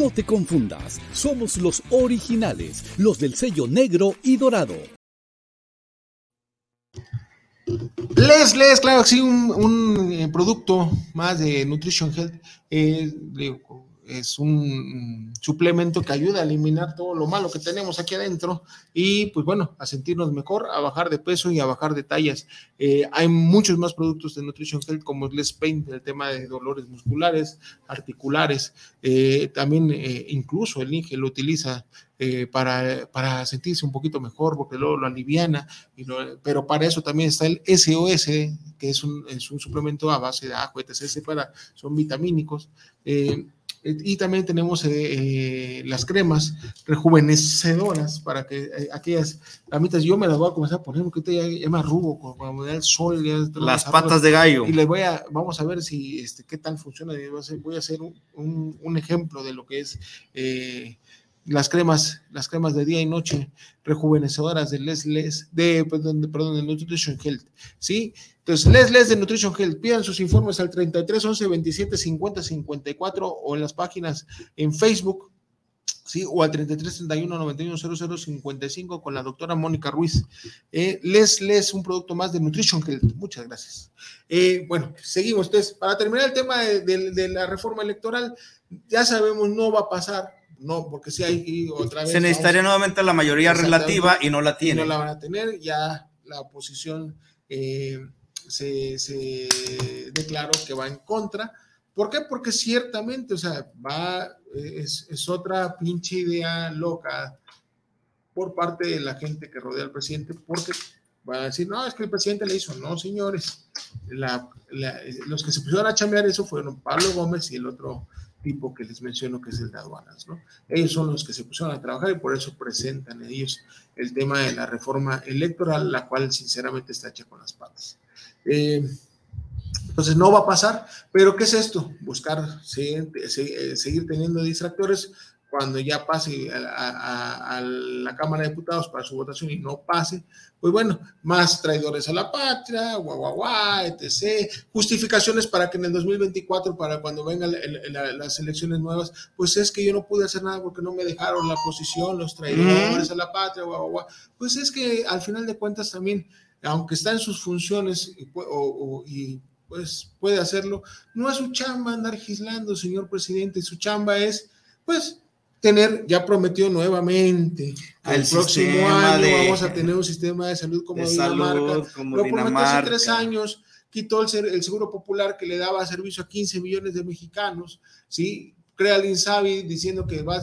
No te confundas, somos los originales, los del sello negro y dorado. Les, les, claro, sí, un, eh, producto más de Nutrition Health. Eh, digo, es un suplemento que ayuda a eliminar todo lo malo que tenemos aquí adentro y pues bueno, a sentirnos mejor, a bajar de peso y a bajar de tallas. Eh, hay muchos más productos de Nutrition Health como Les Pain, el tema de dolores musculares, articulares, eh, también eh, incluso el Inge lo utiliza para, para, sentirse un poquito mejor, porque luego lo aliviana, pero para eso también está el SOS, que es un, es un suplemento a base de ajo, etc., para, son vitamínicos. Y también tenemos eh, eh, las cremas rejuvenecedoras para que eh, aquellas ramitas, yo me las voy a comenzar a poner porque ya, ya me arrugo cuando me da el sol. Ya las patas de gallo. Y les voy a, vamos a ver si, este, qué tal funciona. Voy a hacer, un, un, ejemplo de lo que es las cremas, las cremas de día y noche rejuvenecedoras de Les Les, de, perdón, de, perdón, de Nutrition Health, ¿sí? Entonces, Les Les de Nutrition Health, pidan sus informes al 33 11 27 50 54 o en las páginas en Facebook, ¿sí? O al 33 31 91 00 55 con la doctora Mónica Ruiz. Eh, Les Les, un producto más de Nutrition Health. Muchas gracias. Eh, bueno, seguimos. Entonces, para terminar el tema de, de, de la reforma electoral, ya sabemos, no va a pasar no, porque si hay otra vez. Se necesitaría vamos, nuevamente la mayoría relativa y no la tiene. No la van a tener, ya la oposición eh, se, se, declaró que va en contra. ¿Por qué? Porque ciertamente, o sea, va, es, otra pinche idea loca por parte de la gente que rodea al presidente, porque van a decir, no, es que el presidente le hizo, no, señores, los que se pusieron a chambear eso fueron Pablo Gómez y el otro tipo que les menciono que es el de aduanas, ¿no? Ellos son los que se pusieron a trabajar y por eso presentan ellos el tema de la reforma electoral, la cual sinceramente está hecha con las patas. Eh, entonces no va a pasar, pero ¿qué es esto? Buscar seguir, seguir teniendo distractores cuando ya pase a, a, a, la Cámara de Diputados para su votación y no pase, pues bueno, más traidores a la patria, guau, guau, guau, etc. Justificaciones para que en el 2024, para cuando vengan la, las elecciones nuevas, pues es que yo no pude hacer nada porque no me dejaron la posición, los traidores a la patria, guau, guau, guau. Pues es que al final de cuentas también, aunque está en sus funciones y, o, o, y pues puede hacerlo, no es su chamba andar gislando, señor presidente, su chamba es, pues, tener, ya prometió nuevamente, el, el próximo año de, vamos a tener un sistema de salud como de Dinamarca. Salud, como Lo prometió hace tres años, quitó el, el, seguro popular que le daba servicio a 15 millones de mexicanos, ¿sí? Crea el Insabi diciendo que va a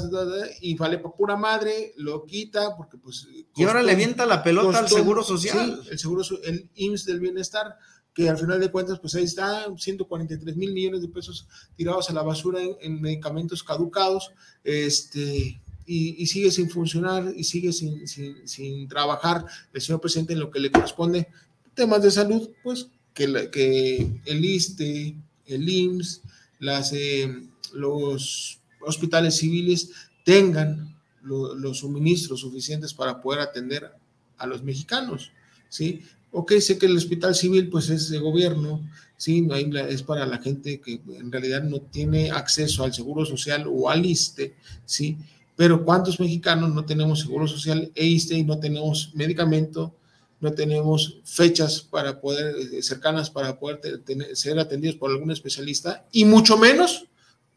y vale por pura madre, lo quita porque pues... Costó, y ahora le vienta la pelota costó, al Seguro Social. Sí, el Seguro, el IMSS del Bienestar, que al final de cuentas, pues ahí está, 143 mil millones de pesos tirados a la basura en, en medicamentos caducados, este, y, y, sigue sin funcionar y sigue sin, sin, sin, trabajar el señor presidente en lo que le corresponde. Temas de salud, pues que, la, que el ISTE, el IMSS, las, eh, los hospitales civiles tengan lo, los suministros suficientes para poder atender a los mexicanos, ¿sí? ok, sé que el hospital civil pues es de gobierno, sí, es para la gente que en realidad no tiene acceso al seguro social o al ISTE, sí, pero ¿cuántos mexicanos no tenemos seguro social e ISTE y no tenemos medicamento, no tenemos fechas para poder, eh, cercanas para poder tener, ser atendidos por algún especialista y mucho menos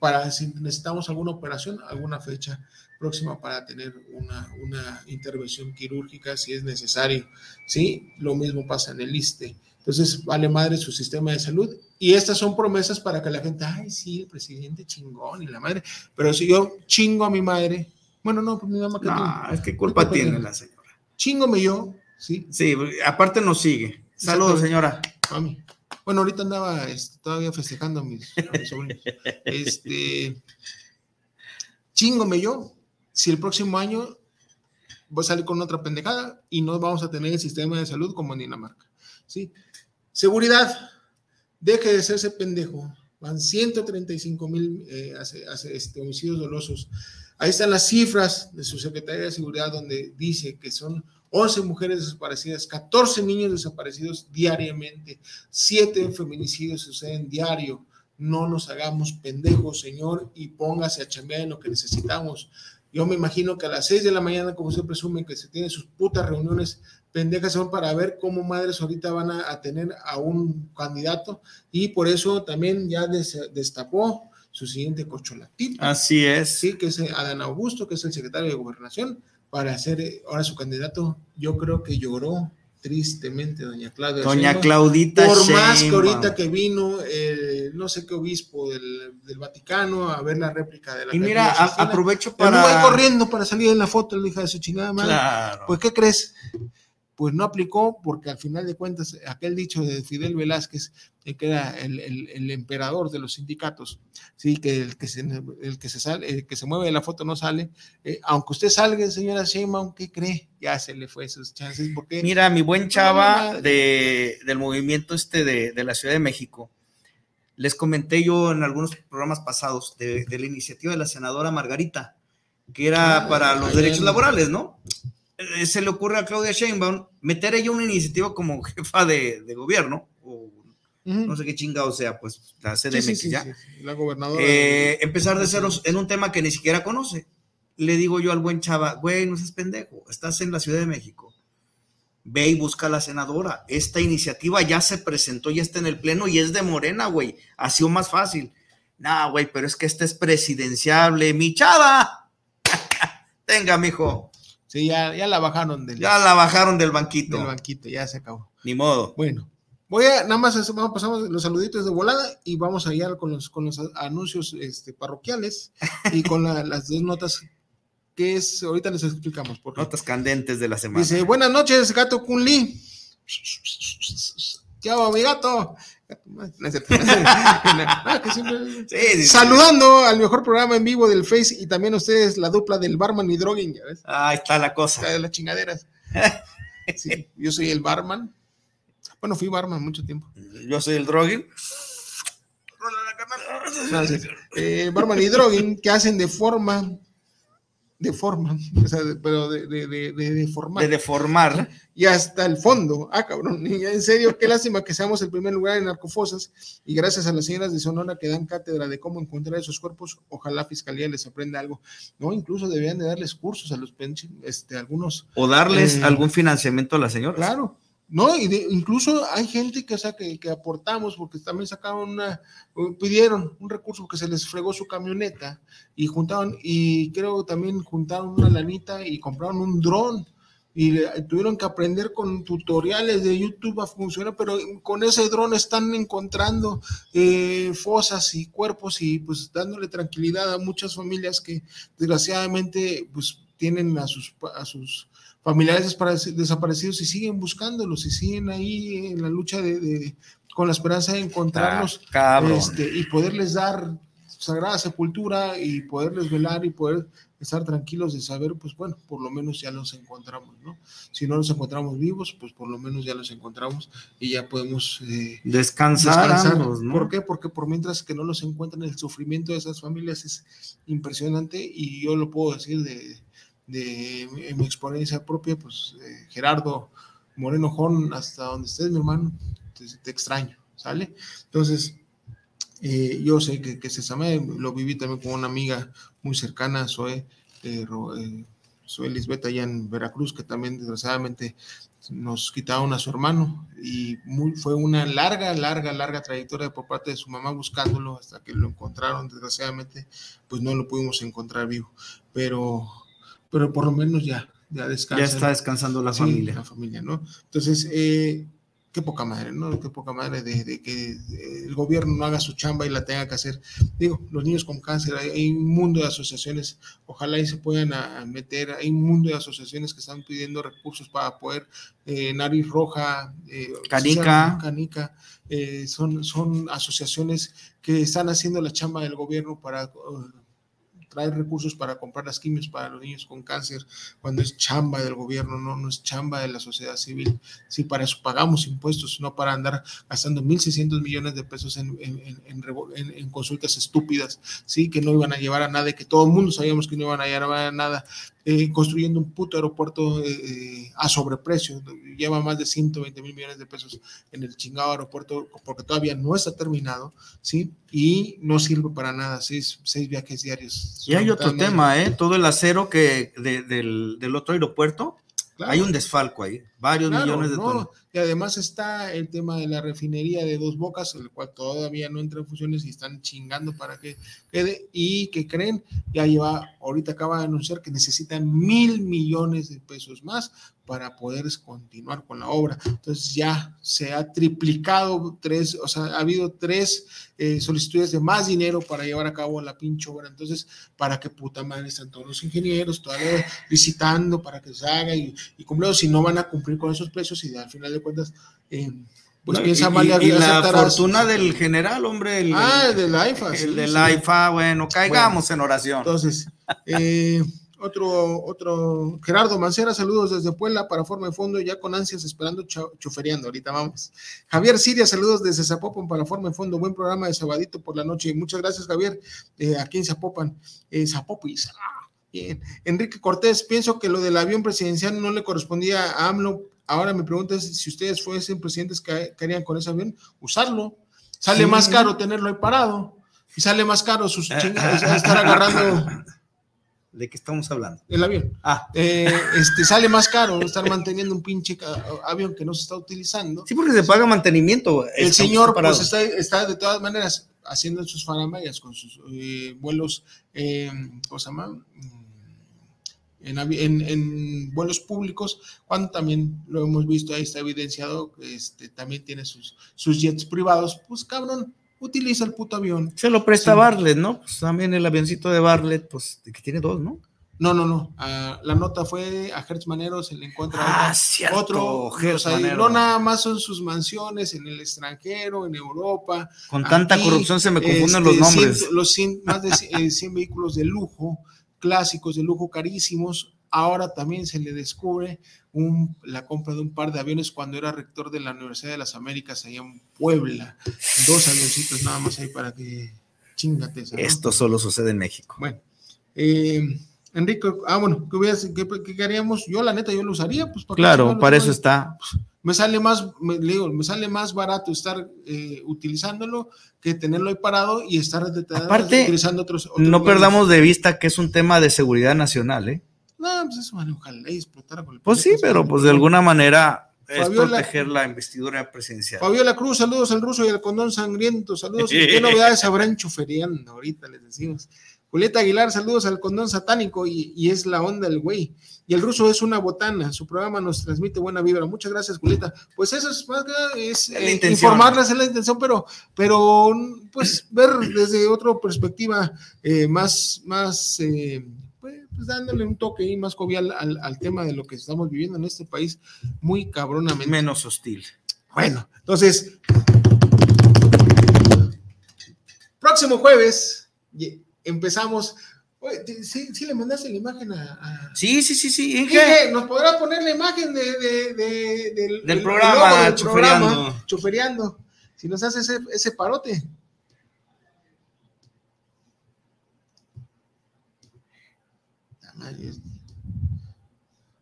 para si necesitamos alguna operación, alguna fecha próxima para tener una, una intervención quirúrgica si es necesario. ¿sí? Lo mismo pasa en el ISTE. Entonces, vale madre su sistema de salud. Y estas son promesas para que la gente, ay, sí, el presidente chingón y la madre. Pero si yo chingo a mi madre, bueno, no, pues mi mamá que no, es que culpa tiene la señora. Chingome yo, ¿sí? Sí, aparte nos sigue. Saludos, señora. Mami. Bueno, ahorita andaba este, todavía festejando mis, a sobrinos. Este, chingome yo, si el próximo año voy a salir con otra pendejada y no vamos a tener el sistema de salud como en Dinamarca. ¿sí? Seguridad, deje de serse pendejo. Van 135 mil eh, este, homicidios dolosos. Ahí están las cifras de su Secretaría de Seguridad donde dice que son 11 mujeres desaparecidas, 14 niños desaparecidos diariamente, 7 feminicidios suceden diario. No nos hagamos pendejos, señor, y póngase a chambear en lo que necesitamos. Yo me imagino que a las 6 de la mañana, como se presume que se tienen sus putas reuniones pendejas, son para ver cómo madres ahorita van a, a tener a un candidato y por eso también ya des, destapó su siguiente cocholatito. Así es. Sí, que es Adán Augusto, que es el secretario de Gobernación, para ser ahora su candidato. Yo creo que lloró tristemente doña Claudia. Doña Sheinbaum, Claudita. Por Sheinbaum. más que ahorita que vino, eh, no sé qué obispo del, del, Vaticano a ver la réplica de la. Y mira, a, aprovecho para. voy corriendo para salir en la foto, la hija de su chingada madre. Claro. Pues, ¿qué crees? Pues no aplicó porque al final de cuentas aquel dicho de Fidel Velázquez, eh, que era el, el, el, emperador de los sindicatos, sí, que el que se, el que se sale, el que se mueve de la foto no sale, eh, aunque usted salga, señora Sheinbaum, ¿qué cree? Ya se le fue sus chances. Porque, Mira, mi buen chava de, del movimiento este de, de, la Ciudad de México, les comenté yo en algunos programas pasados de, de la iniciativa de la senadora Margarita, que era Ah, para los derechos laborales, ¿no? Eh, Se le ocurre a Claudia Sheinbaum meter ella una iniciativa como jefa de, de gobierno, o no sé qué chingado sea, pues la CDMX sí, sí, ya. sí, la gobernadora. Eh, empezar de ceros en un tema que ni siquiera conoce. Le digo yo al buen chava, güey, no seas pendejo, estás en la Ciudad de México. Ve y busca a la senadora. Esta iniciativa ya se presentó, ya está en el pleno y es de Morena, güey. Ha sido más fácil. No, güey, pero es que este es presidenciable, mi chava. Tenga, mijo. Sí, ya, ya la bajaron del, Ya la bajaron del banquito. del banquito, ya se acabó. Ni modo. Bueno, voy a nada más vamos, pasamos los saluditos de volada y vamos allá con los, con los anuncios este, parroquiales y con la- las dos notas que es, ahorita les explicamos. Por qué. Notas candentes de la semana. Dice, buenas noches, gato Kunli. Chao, mi gato. Sí. Saludando al mejor programa en vivo del Face y también ustedes, la dupla del barman y droguing, ¿ya ves? Ahí está la cosa. de las chingaderas. Sí, yo soy el barman. Bueno, fui barman mucho tiempo. Yo soy el sí. Eh, barman y droguing que hacen de forma, de forma, o sea, de- pero de, de, de, de deformar. De deformar. Y hasta el fondo. Ah, cabrón. Y en serio, qué lástima que seamos el primer lugar en narcofosas. Y gracias a las señoras de Sonora que dan cátedra de cómo encontrar esos cuerpos, ojalá Fiscalía les aprenda algo. No, incluso deberían de darles cursos a los penches, este, algunos. O darles eh, algún financiamiento a las señoras. Claro. No, y de- incluso hay gente que, o sea, que, que aportamos, porque también sacaron una, pidieron un recurso porque se les fregó su camioneta y juntaron, y creo también juntaron una lanita y compraron un dron y le- tuvieron que aprender con tutoriales de YouTube a funcionar, pero con ese dron están encontrando eh, fosas y cuerpos y pues dándole tranquilidad a muchas familias que desgraciadamente pues tienen a sus, a sus familiares desaparecidos y siguen buscándolos y siguen ahí en la lucha de, de- con la esperanza de encontrarlos Ah, este, y poderles dar sagrada sepultura y poderles velar y poder estar tranquilos de saber, pues bueno, por lo menos ya los encontramos, ¿no? Si no los encontramos vivos, pues por lo menos ya los encontramos y ya podemos eh, Descansar ambos, ¿no? ¿Por qué? Porque por mientras que no los encuentran, el sufrimiento de esas familias es impresionante y yo lo puedo decir de, de mi- en mi experiencia propia, pues eh, Gerardo Moreno Jorn, hasta donde estés, mi hermano, te, extraño, ¿sale? Entonces, eh, yo sé que, que se sabe, lo viví también con una amiga muy cercana, Zoe, eh, eh, Zoe Lisbeth allá en Veracruz, que también desgraciadamente nos quitaron a su hermano y fue una larga, larga, larga trayectoria por parte de su mamá buscándolo hasta que lo encontraron, desgraciadamente, pues no lo pudimos encontrar vivo, pero, pero por lo menos ya, ya descansa. Ya está descansando la Sí, familia. La familia, ¿no? Entonces, eh, qué poca madre, ¿no? Qué poca madre de, de que eh, el gobierno no haga su chamba y la tenga que hacer. Digo, los niños con cáncer, hay, un mundo de asociaciones, ojalá y se puedan a meter, hay un mundo de asociaciones que están pidiendo recursos para poder, eh, Nariz Roja, eh, Canica. Canica, eh, son, son asociaciones que están haciendo la chamba del gobierno para... traer recursos para comprar las quimios para los niños con cáncer, cuando es chamba del gobierno, no, no es chamba de la sociedad civil. Sí, para eso pagamos impuestos, no para andar gastando 1.600 millones de pesos en, en- en- en consultas estúpidas, sí, que no iban a llevar a nada, y que todo el mundo sabíamos que no iban a llevar a nada, eh, construyendo un puto aeropuerto eh, eh, a sobreprecio, lleva más de 120 mil millones de pesos en el chingado aeropuerto, porque todavía no está terminado, sí, y no sirve para nada, seis, seis viajes diarios. Y hay otro tema, ¿eh? Todo el acero que de- del, del otro aeropuerto, Claro. hay un desfalco ahí, varios Claro, millones de ¿no? toneladas. Y además está el tema de la refinería de Dos Bocas, el cual todavía no entra en funciones y están chingando para que quede. Y que creen, ya lleva, ahorita acaba de anunciar que necesitan mil millones de pesos más para poder continuar con la obra. Entonces ya se ha triplicado tres, o sea, ha habido tres eh, solicitudes de más dinero para llevar a cabo la pinche obra. Entonces, para que puta madre están todos los ingenieros todavía licitando para que se haga y, y cumplidos, si no van a cumplir con esos precios y al final de cuentas, eh, pues No, piensa y, mal y- y y la fortuna del general, hombre. El, Ah, el del AIFA, El sí, del sí. AIFA, bueno, caigamos en oración. Entonces, eh, otro, otro, Gerardo Mancera, saludos desde Puebla para Forma de Fondo, ya con ansias esperando cho- choferiando, ahorita vamos. Javier Siria, saludos desde Zapopan para Forma de Fondo, buen programa de sabadito por la noche, muchas gracias Javier, eh, aquí en Zapopan, eh, Zapopis, ah. Enrique Cortés, pienso que lo del avión presidencial no le correspondía a AMLO. Ahora me pregunta es si ustedes fuesen presidentes, ¿qué harían con ese avión? Usarlo. Sale Sí. más caro tenerlo ahí parado. Y sale más caro sus chingas, estar agarrando ¿De qué estamos hablando? el avión. Ah. Eh, este, sale más caro estar manteniendo un pinche avión que no se está utilizando. Sí, porque se paga mantenimiento. El señor separados. pues está, está de todas maneras haciendo sus faramayas con sus eh, vuelos, eh, ¿cómo se llama? En, en- en vuelos públicos, cuando también lo hemos visto, ahí está evidenciado, este, también tiene sus, sus jets privados, pues cabrón, utiliza el puto avión. Se lo presta Sí. Barlet, ¿no? Pues también el avioncito de Barlet, pues que tiene dos, ¿no? No, no, no. ah, la nota fue a Hertz Manero, se le encuentra Ah, cierto, otro. Hertz no nada más son sus mansiones en el extranjero, en Europa. Con tanta corrupción se me confunden los nombres. ciento- los cien- más de eh, 100 vehículos de lujo, clásicos de lujo carísimos. Ahora también se le descubre un- la compra de un par de aviones cuando era rector de la Universidad de las Américas allá en Puebla. Dos avioncitos nada más ahí para que chingate. ¿no? Esto solo sucede en México. Bueno, eh, Enrique, ah, bueno, ¿qué, qué- qué- haríamos? Yo, la neta, yo lo usaría, pues. ¿para Claro, para eso está. Me sale más, me, le digo, me sale más barato estar eh, utilizándolo que tenerlo ahí parado y estar detrás Aparte, utilizando otros. otros No perdamos de vista que es un tema de seguridad nacional, ¿eh? No, pues eso, vale, ojalá y explotara con el Pues sí, pero pues de alguna manera es Fabiola- proteger la investidura presidencial. Fabiola Cruz, saludos al ruso y al condón sangriento, saludos. ¿Qué novedades habrán chuferiando? Ahorita les decimos. Julieta Aguilar, saludos al condón satánico y, y es la onda el güey. Y el ruso es una botana, su programa nos transmite buena vibra. Muchas gracias, Julieta. Pues eso es más que nada, es, la eh, intención. informarlas es la intención, pero, pero pues ver desde otra perspectiva eh, más, más eh, pues, pues, dándole un toque ahí más jovial al, al tema de lo que estamos viviendo en este país, muy cabronamente. Menos hostil. Bueno, entonces, próximo jueves y- empezamos. ¿sí, sí le mandaste la imagen a. a- Sí, sí, sí, sí. Inge. ¿nos podrá poner la imagen de, de- de- del, Del el programa, del Chuferiando. programa, Chuferiando. Si nos hace ese, ese parote.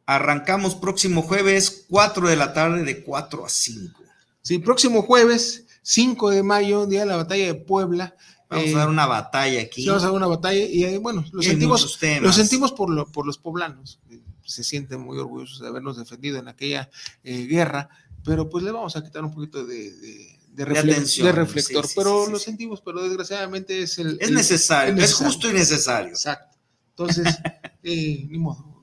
Arrancamos próximo jueves, 4 de la tarde, de 4 a 5. Sí, próximo jueves, 5 de mayo, día de la batalla de Puebla. Vamos Eh, a dar una batalla aquí. Vamos a dar una batalla y eh, bueno, lo sentimos, lo sentimos por, lo- por los poblanos. eh, Se sienten muy orgullosos de habernos defendido en aquella eh, guerra, pero pues le vamos a quitar un poquito de, de, de refle- atención, de reflector. sí, sí, pero sí, lo sentimos, pero desgraciadamente es el. Es el- necesario, es justo y necesario. Exacto. Entonces, eh, ni modo.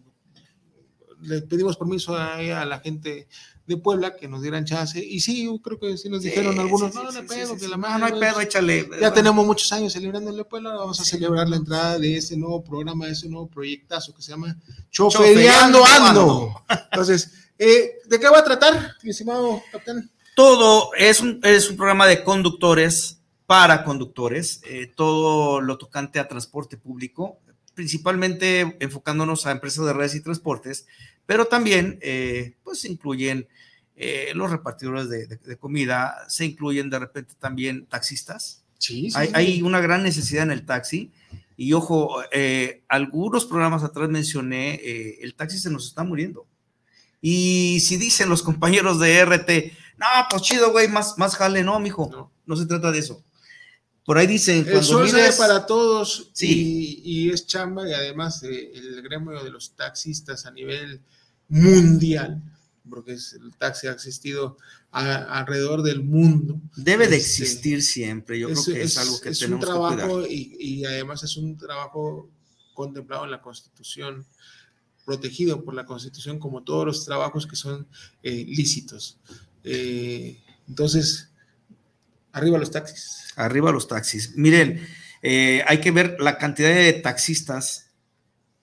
Le pedimos permiso a, a la gente de Puebla que nos dieran chance. Y sí, yo creo que sí nos Sí, dijeron algunos, sí, no, no, sí, pedo, que la madre, no hay pedo, échale. Ya tenemos muchos años celebrándole Puebla, vamos a celebrar la entrada de ese nuevo programa, de ese nuevo proyectazo que se llama Choferiando Ando. Entonces, eh, ¿de qué va a tratar, mi estimado capitán? Todo es un, es un programa de conductores para conductores, eh, todo lo tocante a transporte público, principalmente enfocándonos a empresas de redes y transportes, pero también eh, pues incluyen eh, los repartidores de, de- de comida, se incluyen de repente también taxistas. Sí, sí, hay, sí. hay una gran necesidad en el taxi. Y ojo, eh, algunos programas atrás mencioné, eh, el taxi se nos está muriendo. Y si dicen los compañeros de RT, no, pues chido, güey, más, más jale, no, mijo, no. se trata de eso. Por ahí dicen, El cuando sol sale mides- para todos Sí. y, y es chamba y además eh, el gremio de los taxistas a nivel mundial, porque es- el taxi ha existido a- alrededor del mundo. debe de Este, existir siempre. Yo creo que es, algo que es un tenemos que cuidar. trabajo y, y además es un trabajo contemplado en la Constitución, protegido por la Constitución como todos los trabajos que son eh, lícitos. Eh, entonces, arriba los taxis. Arriba los taxis. Miren, eh, hay que ver la cantidad de taxistas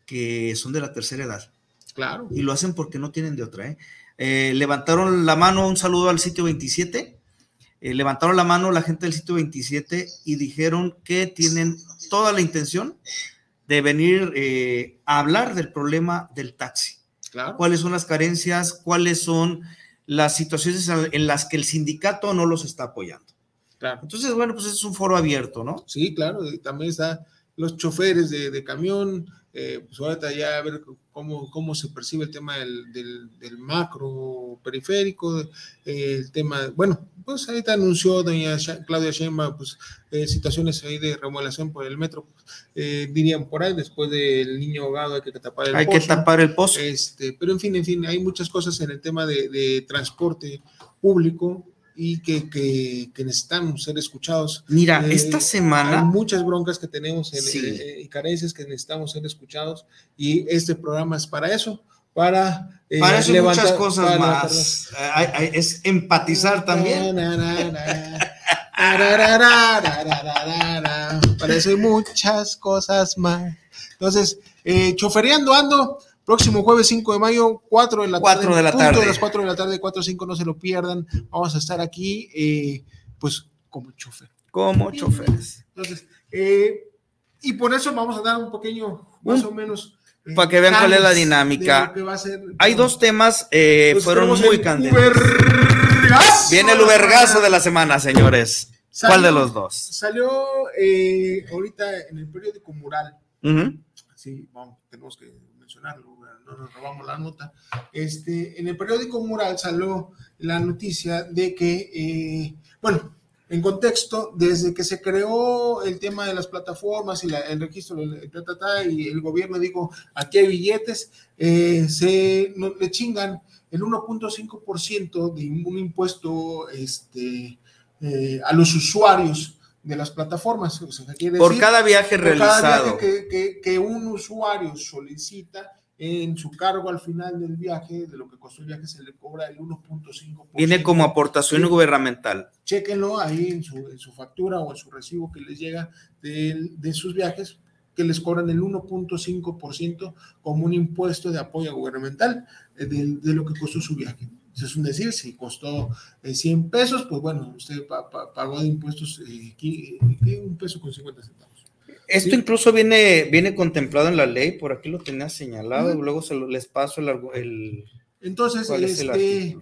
que son de la tercera edad. Claro. Y lo hacen porque no tienen de otra. ¿eh? Eh, levantaron la mano, un saludo al sitio 27. eh, levantaron la mano la gente del sitio 27 y dijeron que tienen toda la intención de venir eh, a hablar del problema del taxi. Claro. ¿Cuáles son las carencias? ¿Cuáles son las situaciones en las que el sindicato no los está apoyando? Claro. Entonces, bueno, pues es un foro abierto, ¿no? Sí, claro, también está los choferes de, de camión, eh, pues ahorita ya a ver cómo, cómo se percibe el tema del, del, del macro periférico, eh, el tema, bueno, pues ahorita anunció doña Sha- Claudia Sheinbaum, pues eh, situaciones ahí de remodelación por el metro, eh, dirían por ahí, después del niño ahogado hay que tapar el Hay que pozo. tapar el pozo. Este, pero en fin, en fin, hay muchas cosas en el tema de, de transporte público y que, que, que necesitamos ser escuchados. Mira, Eh, esta semana- Hay muchas broncas que tenemos en, Sí. eh, y carencias que necesitamos ser escuchados y este programa es para eso, para... eh, Para eso levantar- muchas cosas para más. Hay- hay- es empatizar también. Na, na, na, Ararararararara. Para eso hay muchas cosas más. Entonces, eh, chofereando ando, próximo jueves 5 de mayo, 4 de la tarde. Cuatro de la punto tarde. de las 4 de la tarde, 4 o 5, no se lo pierdan. Vamos a estar aquí, eh, pues, como chofer. Como choferes. Entonces, eh, y por eso vamos a dar un pequeño, más o menos. eh, Para que vean cuál es la dinámica. lo que va a ser- Hay dos temas, eh, Pues fueron muy el candentes. Viene el ubergazo de la semana, señores. ¿Cuál de los dos? Salió eh, ahorita en el periódico Mural. Ujú. Sí, vamos, tenemos que mencionarlo, no nos robamos la nota. Este, en el periódico Mural salió la noticia de que, eh, bueno, en contexto, desde que se creó el tema de las plataformas y la- el registro ta, ta, ta, y el gobierno dijo, aquí hay billetes, eh, se no- le chingan el 1.5% de un impuesto este, eh, a los usuarios de las plataformas. O sea, quiere Por decir, cada viaje por cada realizado. viaje que, que- que un usuario solicita en su cargo al final del viaje, de lo que costó el viaje, se le cobra el 1.5%. Viene como aportación Sí. gubernamental. Chéquenlo ahí en su, en su factura o en su recibo que les llega de, de sus viajes, que les cobran el 1.5% como un impuesto de apoyo gubernamental eh, de, de lo que costó su viaje. Es un decir, si costó eh, 100 pesos, pues bueno, usted pa- pa- pagó de impuestos eh, eh, un peso con 50 centavos. Esto Sí. incluso viene, viene contemplado en la ley, por aquí lo tenía señalado, Ujú. luego se lo- les paso el, el- Entonces, ¿Cuál es el este,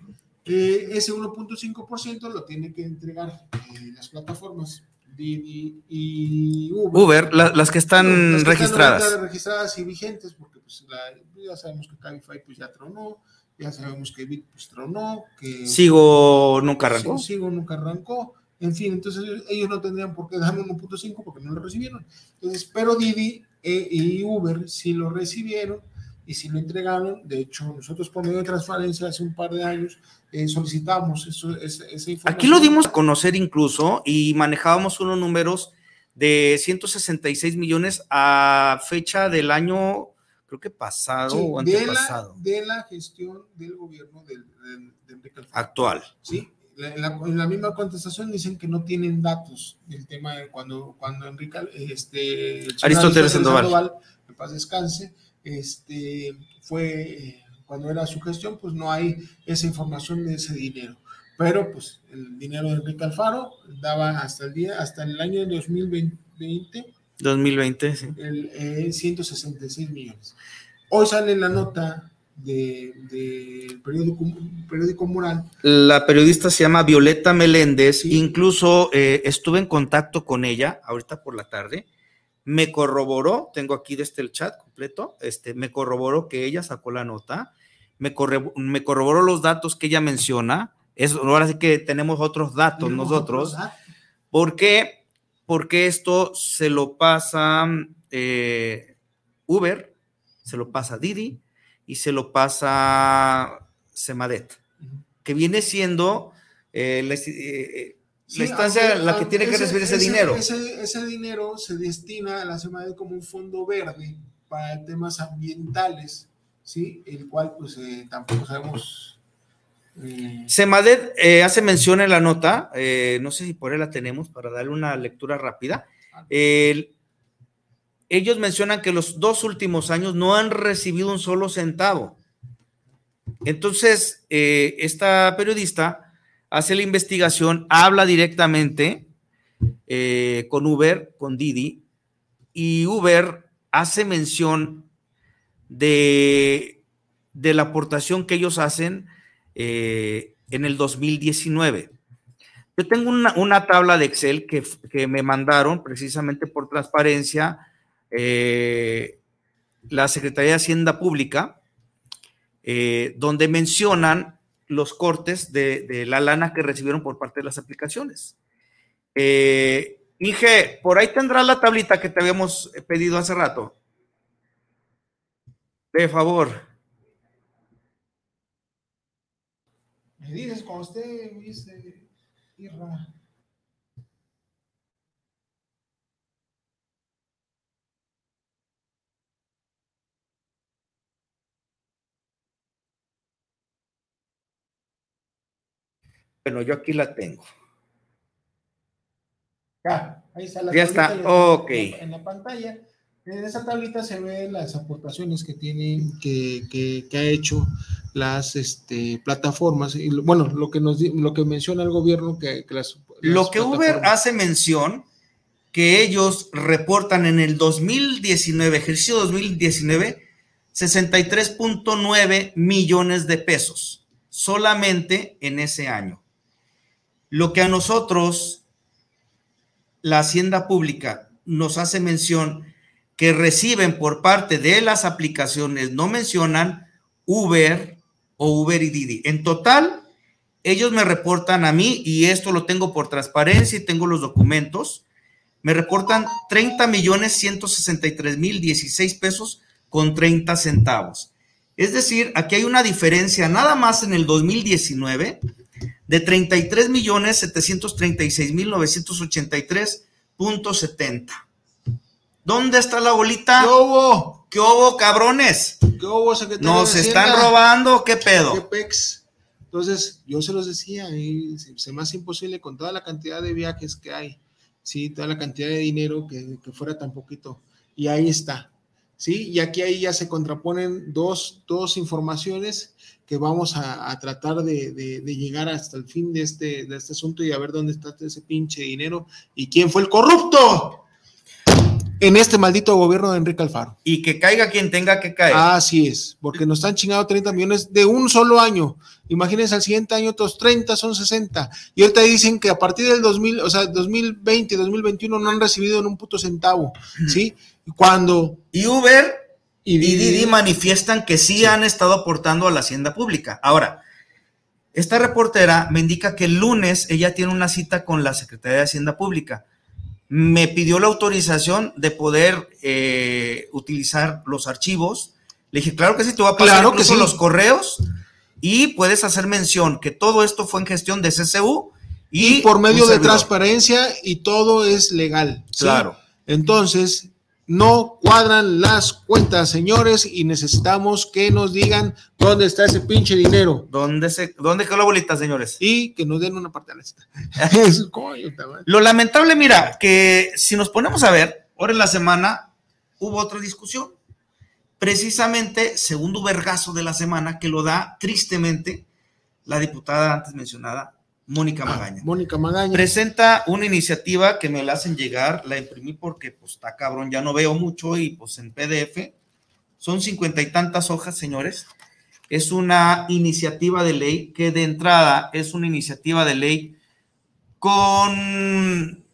eh, ese 1.5% lo tiene que entregar eh, las plataformas Didi y Uber. Uber, la- las que están las que registradas. ahorita registradas y vigentes, porque pues, la- ya sabemos que Cabify pues, ya tronó, ya sabemos que Bit pues, tronó, que Sigo nunca arrancó. Sigo nunca arrancó. En fin, entonces ellos- no tendrían por qué dar 1.5 porque no lo recibieron. Entonces, pero Didi eh, y Uber sí lo recibieron y sí lo entregaron. De hecho, nosotros por medio de transparencia hace un par de años eh, solicitamos eso, esa, esa información. Aquí lo dimos a conocer incluso y manejábamos unos números de 166 millones a fecha del año, creo que pasado Sí, o de, la, antepasado, de la gestión del gobierno de Enrique Alfaro. actual. Sí, la- en la, misma contestación dicen que no tienen datos del tema de cuando, cuando Enrique, este, Aristóteles Sandoval. en paz descanse, este, fue, cuando era su gestión, pues no hay esa información de ese dinero. Pero pues el dinero de Enrique Alfaro daba hasta el día, hasta el año 2020, 2020, sí. el, eh, 166 millones. Hoy sale la nota del de, periódico, periódico Mural La periodista se llama Violeta Meléndez, incluso eh, estuve en contacto con ella ahorita por la tarde, me corroboró, tengo aquí desde el chat completo, este, me corroboró que ella sacó la nota, me, corre- me corroboró los datos que ella menciona, es, ahora sí que tenemos otros datos Tenemos nosotros, otros datos. ¿por qué? Porque esto se lo pasa eh, Uber, se lo pasa Didi y se lo pasa Semadet, que viene siendo eh, la, eh, Sí, la instancia aunque- la que tiene que recibir ese, dinero. Ese, ese dinero se destina a la semana como un fondo verde para temas ambientales, ¿sí? El cual, pues, eh, tampoco sabemos. Eh, Semadet eh, hace mención en la nota, eh, no sé si por ahí la tenemos para darle una lectura rápida. El- ellos mencionan que los dos últimos años no han recibido un solo centavo. Entonces, eh, esta periodista hace la investigación, habla directamente con Uber, con Didi, y Uber hace mención de, de la aportación que ellos hacen eh, en el 2019. Yo tengo una, tabla de Excel que, me mandaron precisamente por transparencia eh, la Secretaría de Hacienda Pública, eh, donde mencionan los cortes de, la lana que recibieron por parte de las aplicaciones. Inge, por ahí tendrás la tablita que te habíamos pedido hace rato. De favor. Me dices cuando esté, dice Irra. Bueno, yo aquí la tengo. Ya, ahí está la Ya tablita, está, ok. En la pantalla. En esa tablita se ven las aportaciones que tienen, que, que, que ha hecho las este, plataformas. Y, bueno, lo que nos lo que menciona el gobierno que, que las, Lo las que Uber hace mención que ellos reportan en el 2019, ejercicio 2019, 63.9 millones de pesos, solamente en ese año. Lo que a nosotros, la Hacienda Pública, nos hace mención que reciben por parte de las aplicaciones, no mencionan Uber o Uber y Didi. En total, ellos me reportan a mí, y esto lo tengo por transparencia y tengo los documentos, me reportan 30 millones 163 mil 16 pesos con 30 centavos. Es decir, aquí hay una diferencia nada más en el 2019 de 33 millones 736 mil 983.70. ¿Dónde está la bolita? ¿Qué hubo, cabrones? ¿Qué hubo, secretario ¿Nos de están robando? ¿Qué pedo? ¿Qué pex? Entonces, yo se los decía, y se, se me hace imposible con toda la cantidad de viajes que hay, sí, toda la cantidad de dinero que, que fuera tan poquito. Y ahí está, sí, y aquí ahí ya se contraponen dos, dos informaciones que vamos a, a tratar de, de- de llegar hasta el fin de este, de este asunto y a ver dónde está ese pinche dinero y quién fue el corrupto en este maldito gobierno de Enrique Alfaro. Y que caiga quien tenga que caer. Así es, porque nos están chingando 30 millones de un solo año. Imagínense al siguiente año otros 30 son 60. Y ahorita dicen que a partir del 2000, o sea, 2020, 2021 no han recibido en un puto centavo, ¿sí? Cuando Y Uber y y Didi, Didi manifiestan que sí, han estado aportando a la hacienda pública. Ahora, esta reportera me indica que el lunes ella tiene una cita con la Secretaría de Hacienda Pública. Me pidió la autorización de poder eh, utilizar los archivos. Le dije, claro que sí, te voy a pasar Claro que sí. los correos y puedes hacer mención que todo esto fue en gestión de CCU y, y por medio de servidor. transparencia y todo es legal. ¿sí? Claro. Entonces, no cuadran las cuentas, señores, y necesitamos que nos digan dónde está ese pinche dinero. ¿Dónde, se, ¿Dónde quedó la bolita, señores? Y que nos den una parte de la cita. Lo lamentable, mira, que si nos ponemos a ver, ahora en la semana hubo otra discusión. Precisamente, segundo vergazo de la semana, que lo da tristemente la diputada antes mencionada, Mónica Magaña. Mónica Magaña. Presenta una iniciativa que me la hacen llegar, la imprimí porque pues está cabrón, ya no veo mucho y pues en PDF. Son cincuenta y tantas hojas, señores. Es una iniciativa de ley que de entrada es una iniciativa de ley con,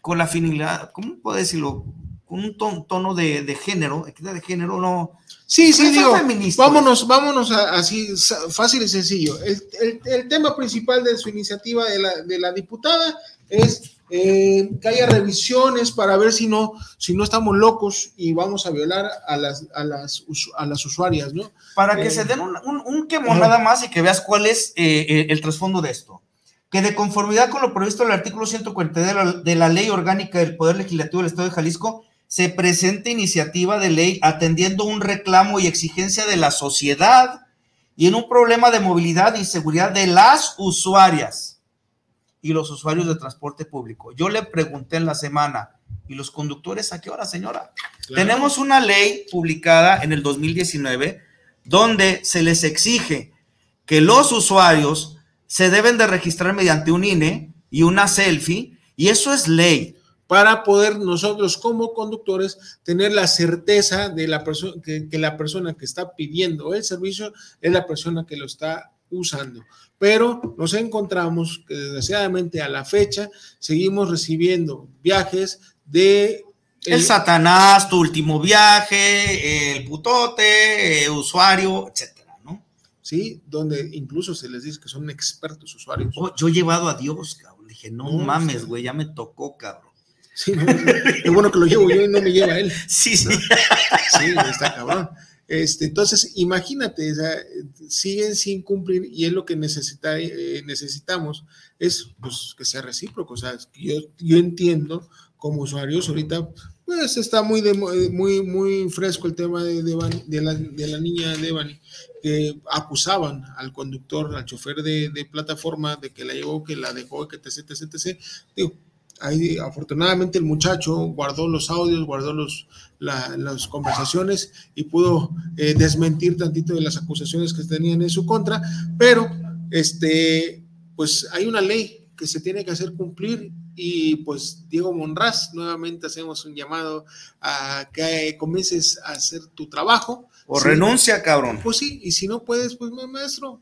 con la finalidad, ¿cómo puedo decirlo? Con un ton- tono de, de género, equidad de género, no. Sí, sí, digo, vámonos, vámonos a- así, fácil y sencillo. El, el- el tema principal de su iniciativa de la, de la diputada es eh, que haya revisiones para ver si no, si no estamos locos y vamos a violar a las, a las, a las usuarias, ¿no? Para que Eh, se den un, un, un quemón Ajá. nada más y que veas cuál es eh, eh, el trasfondo de esto. Que de conformidad con lo previsto en el artículo 140 de la, de la Ley Orgánica del Poder Legislativo del Estado de Jalisco, se presenta iniciativa de ley atendiendo un reclamo y exigencia de la sociedad y en un problema de movilidad y seguridad de las usuarias y los usuarios de transporte público. Yo le pregunté en la semana, ¿y los conductores a qué hora, señora? Claro. Tenemos una ley publicada en el 2019 donde se les exige que los usuarios se deben de registrar mediante un INE y una selfie, y eso es ley. Para poder nosotros como conductores tener la certeza de la persona que, que la persona que está pidiendo el servicio es la persona que lo está usando. Pero nos encontramos que desgraciadamente a la fecha seguimos recibiendo viajes de El, Satanás, tu último viaje, el putote, el usuario, etcétera, ¿no? Sí, donde incluso se les dice que son expertos usuarios. Oh, yo he llevado a Dios, cabrón. Dije, no, mames, güey, ya me tocó, cabrón. Sí, no, es bueno que lo llevo yo y no me lleva él. Sí, sí. Sí, está cabrón. Este, entonces, imagínate, o sea, siguen sin cumplir y es lo que necesita, eh, necesitamos, es pues, que sea recíproco. O sea, yo, yo entiendo como usuarios ahorita, pues está muy, de, muy, muy fresco el tema de, de, de la, de la niña Devani, que acusaban al conductor, al chofer de, plataforma de que la llevó, que la dejó, que etc, etc, etc. Digo, ahí afortunadamente el muchacho guardó los audios, guardó los, las conversaciones y pudo eh, desmentir tantito de las acusaciones que tenían en su contra, pero este, pues hay una ley que se tiene que hacer cumplir y pues Diego Monraz, nuevamente hacemos un llamado a que comiences a hacer tu trabajo. O renuncia, cabrón. Pues sí, y si no puedes, pues maestro,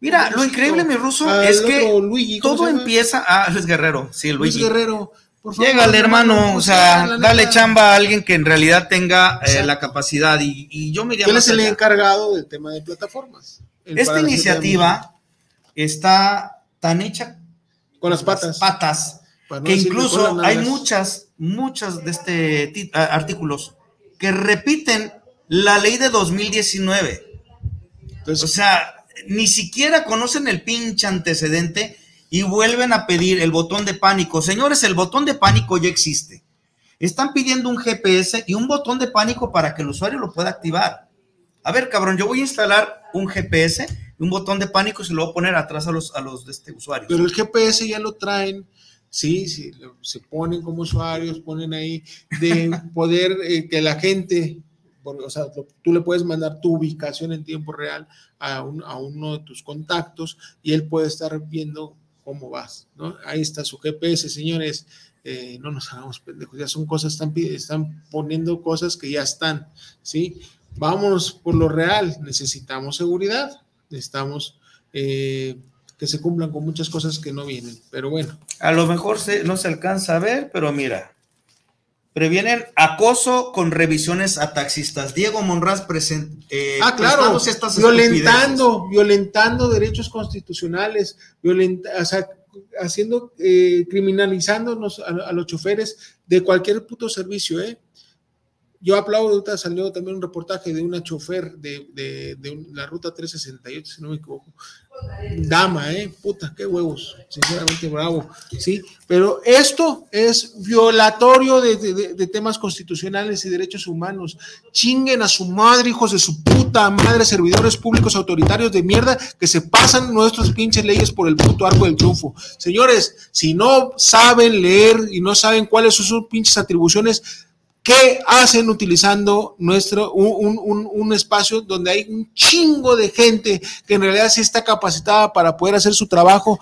Mira, lo increíble, mi ruso, es que todo empieza. Ah, Luis Guerrero, sí, Luis Guerrero, por favor. Llegale, hermano, o sea, dale chamba a alguien que en realidad tenga eh, la capacidad. Y, yo me ¿Quién es el encargado del tema de plataformas? Esta iniciativa está tan hecha con las patas. patas que incluso hay muchas, muchas de este artículos que repiten la ley de 2019. Entonces, o sea, ni siquiera conocen el pinche antecedente y vuelven a pedir el botón de pánico. Señores, el botón de pánico ya existe. Están pidiendo un GPS y un botón de pánico para que el usuario lo pueda activar. A ver, cabrón, yo voy a instalar un GPS y un botón de pánico y se lo voy a poner atrás a los, a los de este usuario. Pero el GPS ya lo traen, sí, sí, se ponen como usuarios, ponen ahí de poder eh, que la gente o sea, tú le puedes mandar tu ubicación en tiempo real a, uno de tus contactos y él puede estar viendo cómo vas, ¿no? Ahí está su GPS, señores. Eh, no nos hagamos pendejos, ya son cosas, están, están poniendo cosas que ya están, ¿sí? Vamos por lo real, necesitamos seguridad, necesitamos eh, que se cumplan con muchas cosas que no vienen, pero bueno. A lo mejor no se alcanza a ver, pero mira, Previenen acoso con revisiones a taxistas. Diego Monraz presenta. Eh, ah, claro. violentando, violentando derechos constitucionales, violenta, o sea, haciendo, eh, criminalizándonos a, los choferes de cualquier puto servicio, ¿eh? Yo aplaudo, ahorita salió también un reportaje de una chofer de, de, de la ruta 368, si no me equivoco, dama, ¿eh? Puta, qué huevos, sinceramente bravo, ¿sí? Pero esto es violatorio de, temas constitucionales y derechos humanos. Chinguen a su madre, hijos de su puta madre, servidores públicos autoritarios de mierda que se pasan nuestras pinches leyes por el puto arco del triunfo. Señores, si no saben leer y no saben cuáles son sus pinches atribuciones, ¿Qué hacen utilizando nuestro, un, espacio donde hay un chingo de gente que en realidad sí está capacitada para poder hacer su trabajo?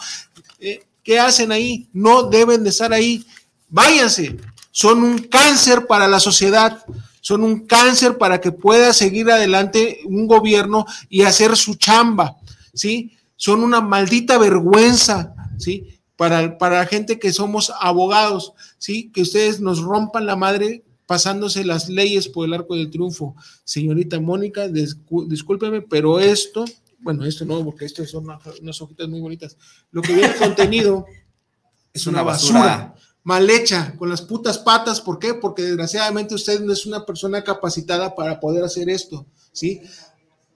Eh, ¿Qué hacen ahí? No deben de estar ahí. Váyanse. Son un cáncer para la sociedad. Son un cáncer para que pueda seguir adelante un gobierno y hacer su chamba. ¿Sí? Son una maldita vergüenza. ¿Sí? Para, para la gente que somos abogados, ¿sí? Que ustedes nos rompan la madre pasándose las leyes por el arco del triunfo. Señorita Mónica, discúlpeme, pero esto, bueno, esto no, porque esto son unas hojitas muy bonitas. Lo que viene contenido es una, basura. mal hecha, con las putas patas. ¿Por qué? Porque desgraciadamente usted no es una persona capacitada para poder hacer esto, ¿sí?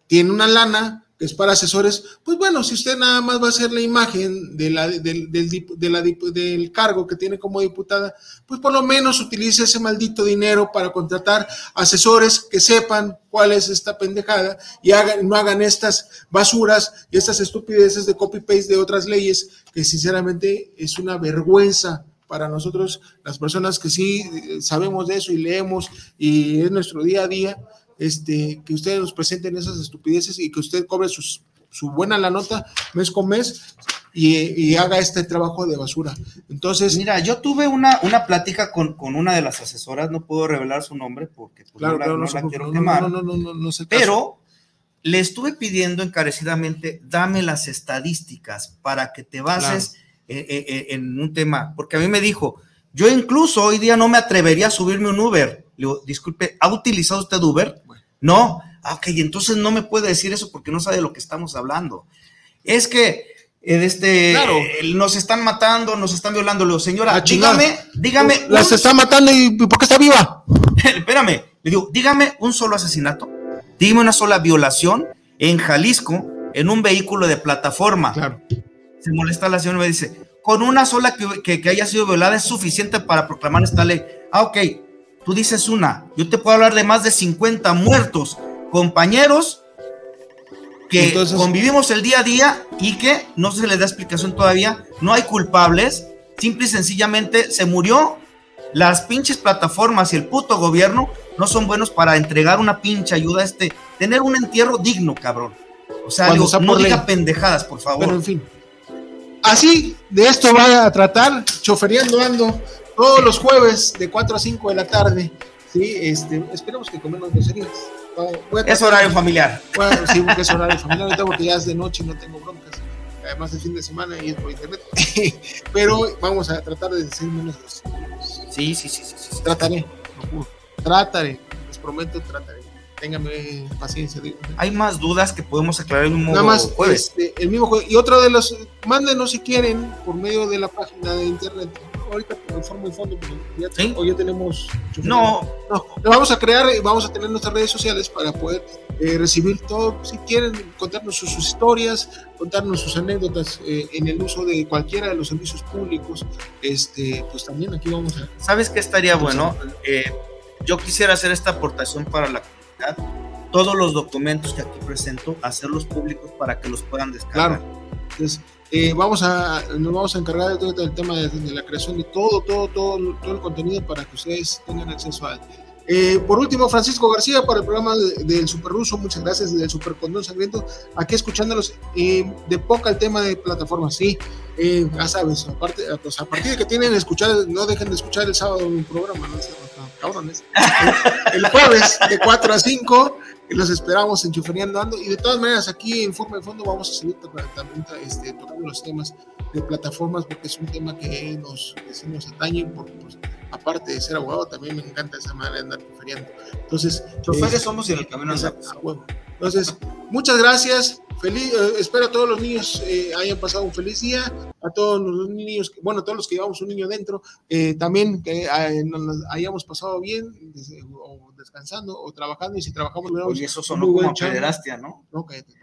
Tiene una lana, es para asesores, pues bueno, si usted nada más va a hacer la imagen de la, del, del cargo que tiene como diputada, pues por lo menos utilice ese maldito dinero para contratar asesores que sepan cuál es esta pendejada y hagan, no hagan estas basuras y estas estupideces de copy-paste de otras leyes, que sinceramente es una vergüenza para nosotros, las personas que sí eh, sabemos de eso y leemos y es nuestro día a día este, que ustedes nos presenten esas estupideces y que usted cobre sus, su buena la nota mes con mes y, haga este trabajo de basura. Entonces. Mira, yo tuve una, una plática con, una de las asesoras, no puedo revelar su nombre porque pues, no, la, quiero quemar. pero le estuve pidiendo encarecidamente, dame las estadísticas para que te bases eh, eh, eh, en un tema, porque a mí me dijo, Yo incluso hoy día no me atrevería a subirme un Uber. Le digo, disculpe, ¿ha utilizado usted Uber? No. Ah, ok, entonces no me puede decir eso porque no sabe de lo que estamos hablando. Es que eh, este, eh, nos están matando, nos están violando. Le digo, señora, dígame, dígame. Las un- está matando y ¿por qué está viva? Espérame, le digo, dígame un solo asesinato, dígame una sola violación en Jalisco en un vehículo de plataforma. Claro. Se molesta la señora y me dice, con una sola que, que- que haya sido violada es suficiente para proclamar esta ley. Ah, ok, tú dices una, yo te puedo hablar de más de 50 muertos, compañeros que Entonces- convivimos el día a día y que no se les da explicación todavía, no hay culpables, simple y sencillamente se murió. Las pinches plataformas y el puto gobierno no son buenos para entregar una pinche ayuda a este, tener un entierro digno, cabrón. O sea, digo, no diga ley. pendejadas, por favor. Pero en fin. Así, de esto va a tratar Choferiando Ando todos los jueves de 4 a 5 de la tarde. Sí, este, esperemos que con menos groserías. Es horario familiar. Bueno, sí, porque es horario familiar. Ahorita porque ya es de noche y no tengo broncas. Además, es fin de semana y es por internet. Pero vamos a tratar de decir menos groserías. Sí, sí, sí, sí. sí. Trataré, lo juro. Trataré. Les prometo, trataré. Ténganme paciencia. digo. Hay más dudas que podemos aclarar el mismo Nada más jueves. este, el mismo jueves. Y otro de los, mándenos si quieren por medio de la página de internet. Ahorita por forma y fondo, ya, hoy ya tenemos. No. no, vamos a crear y vamos a tener nuestras redes sociales para poder eh, recibir todo. Si quieren contarnos sus, sus historias, contarnos sus anécdotas eh, en el uso de cualquiera de los servicios públicos, este, pues también aquí vamos a. ¿Sabes qué estaría bueno? Eh, yo quisiera hacer esta aportación para la comunidad. Todos los documentos que aquí presento, hacerlos públicos para que los puedan descargar. Claro. Entonces, eh, vamos a, nos vamos a encargar de todo el tema de, de la creación de todo, todo, todo, todo el contenido para que ustedes tengan acceso a él. Eh, por último, Francisco García para el programa de- del Super Ruso, muchas gracias del Super Condón Sangriento, aquí escuchándolos eh, de poca el tema de plataformas, sí, eh, ya sabes, aparte, pues a partir de que tienen escuchar, no dejen de escuchar el sábado un programa, no El, jueves de 4 a 5 los esperamos en Chuferiando Ando y de todas maneras aquí en Forma de Fondo vamos a seguir también este, tocando los temas de plataformas porque es un tema que nos, que nos atañe porque pues, aparte de ser abogado también me encanta esa manera de andar chuferiando. Entonces, Choferes somos y en el camino andamos. a huevo. Entonces, muchas gracias. Feliz, eh, espero a todos los niños eh, hayan pasado un feliz día. A todos los niños, que- bueno, a todos los que llevamos un niño dentro, eh, también que eh, nos hayamos pasado bien, des- o descansando, o trabajando. Y si trabajamos, Oye, eso sonó como pederastia, ¿no? No, cállate.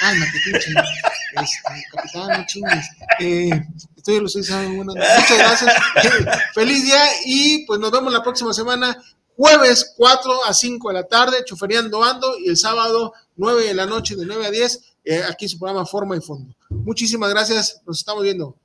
Cálmate, pinche. Este, capitán, no chingues. Eh, estoy los seis años. Bueno, muchas gracias. Feliz día y pues nos vemos la próxima semana. Jueves 4 a 5 de la tarde, choferiando ando, y el sábado 9 de la noche, de 9 a 10, eh, aquí su programa Forma y Fondo. Muchísimas gracias, nos estamos viendo.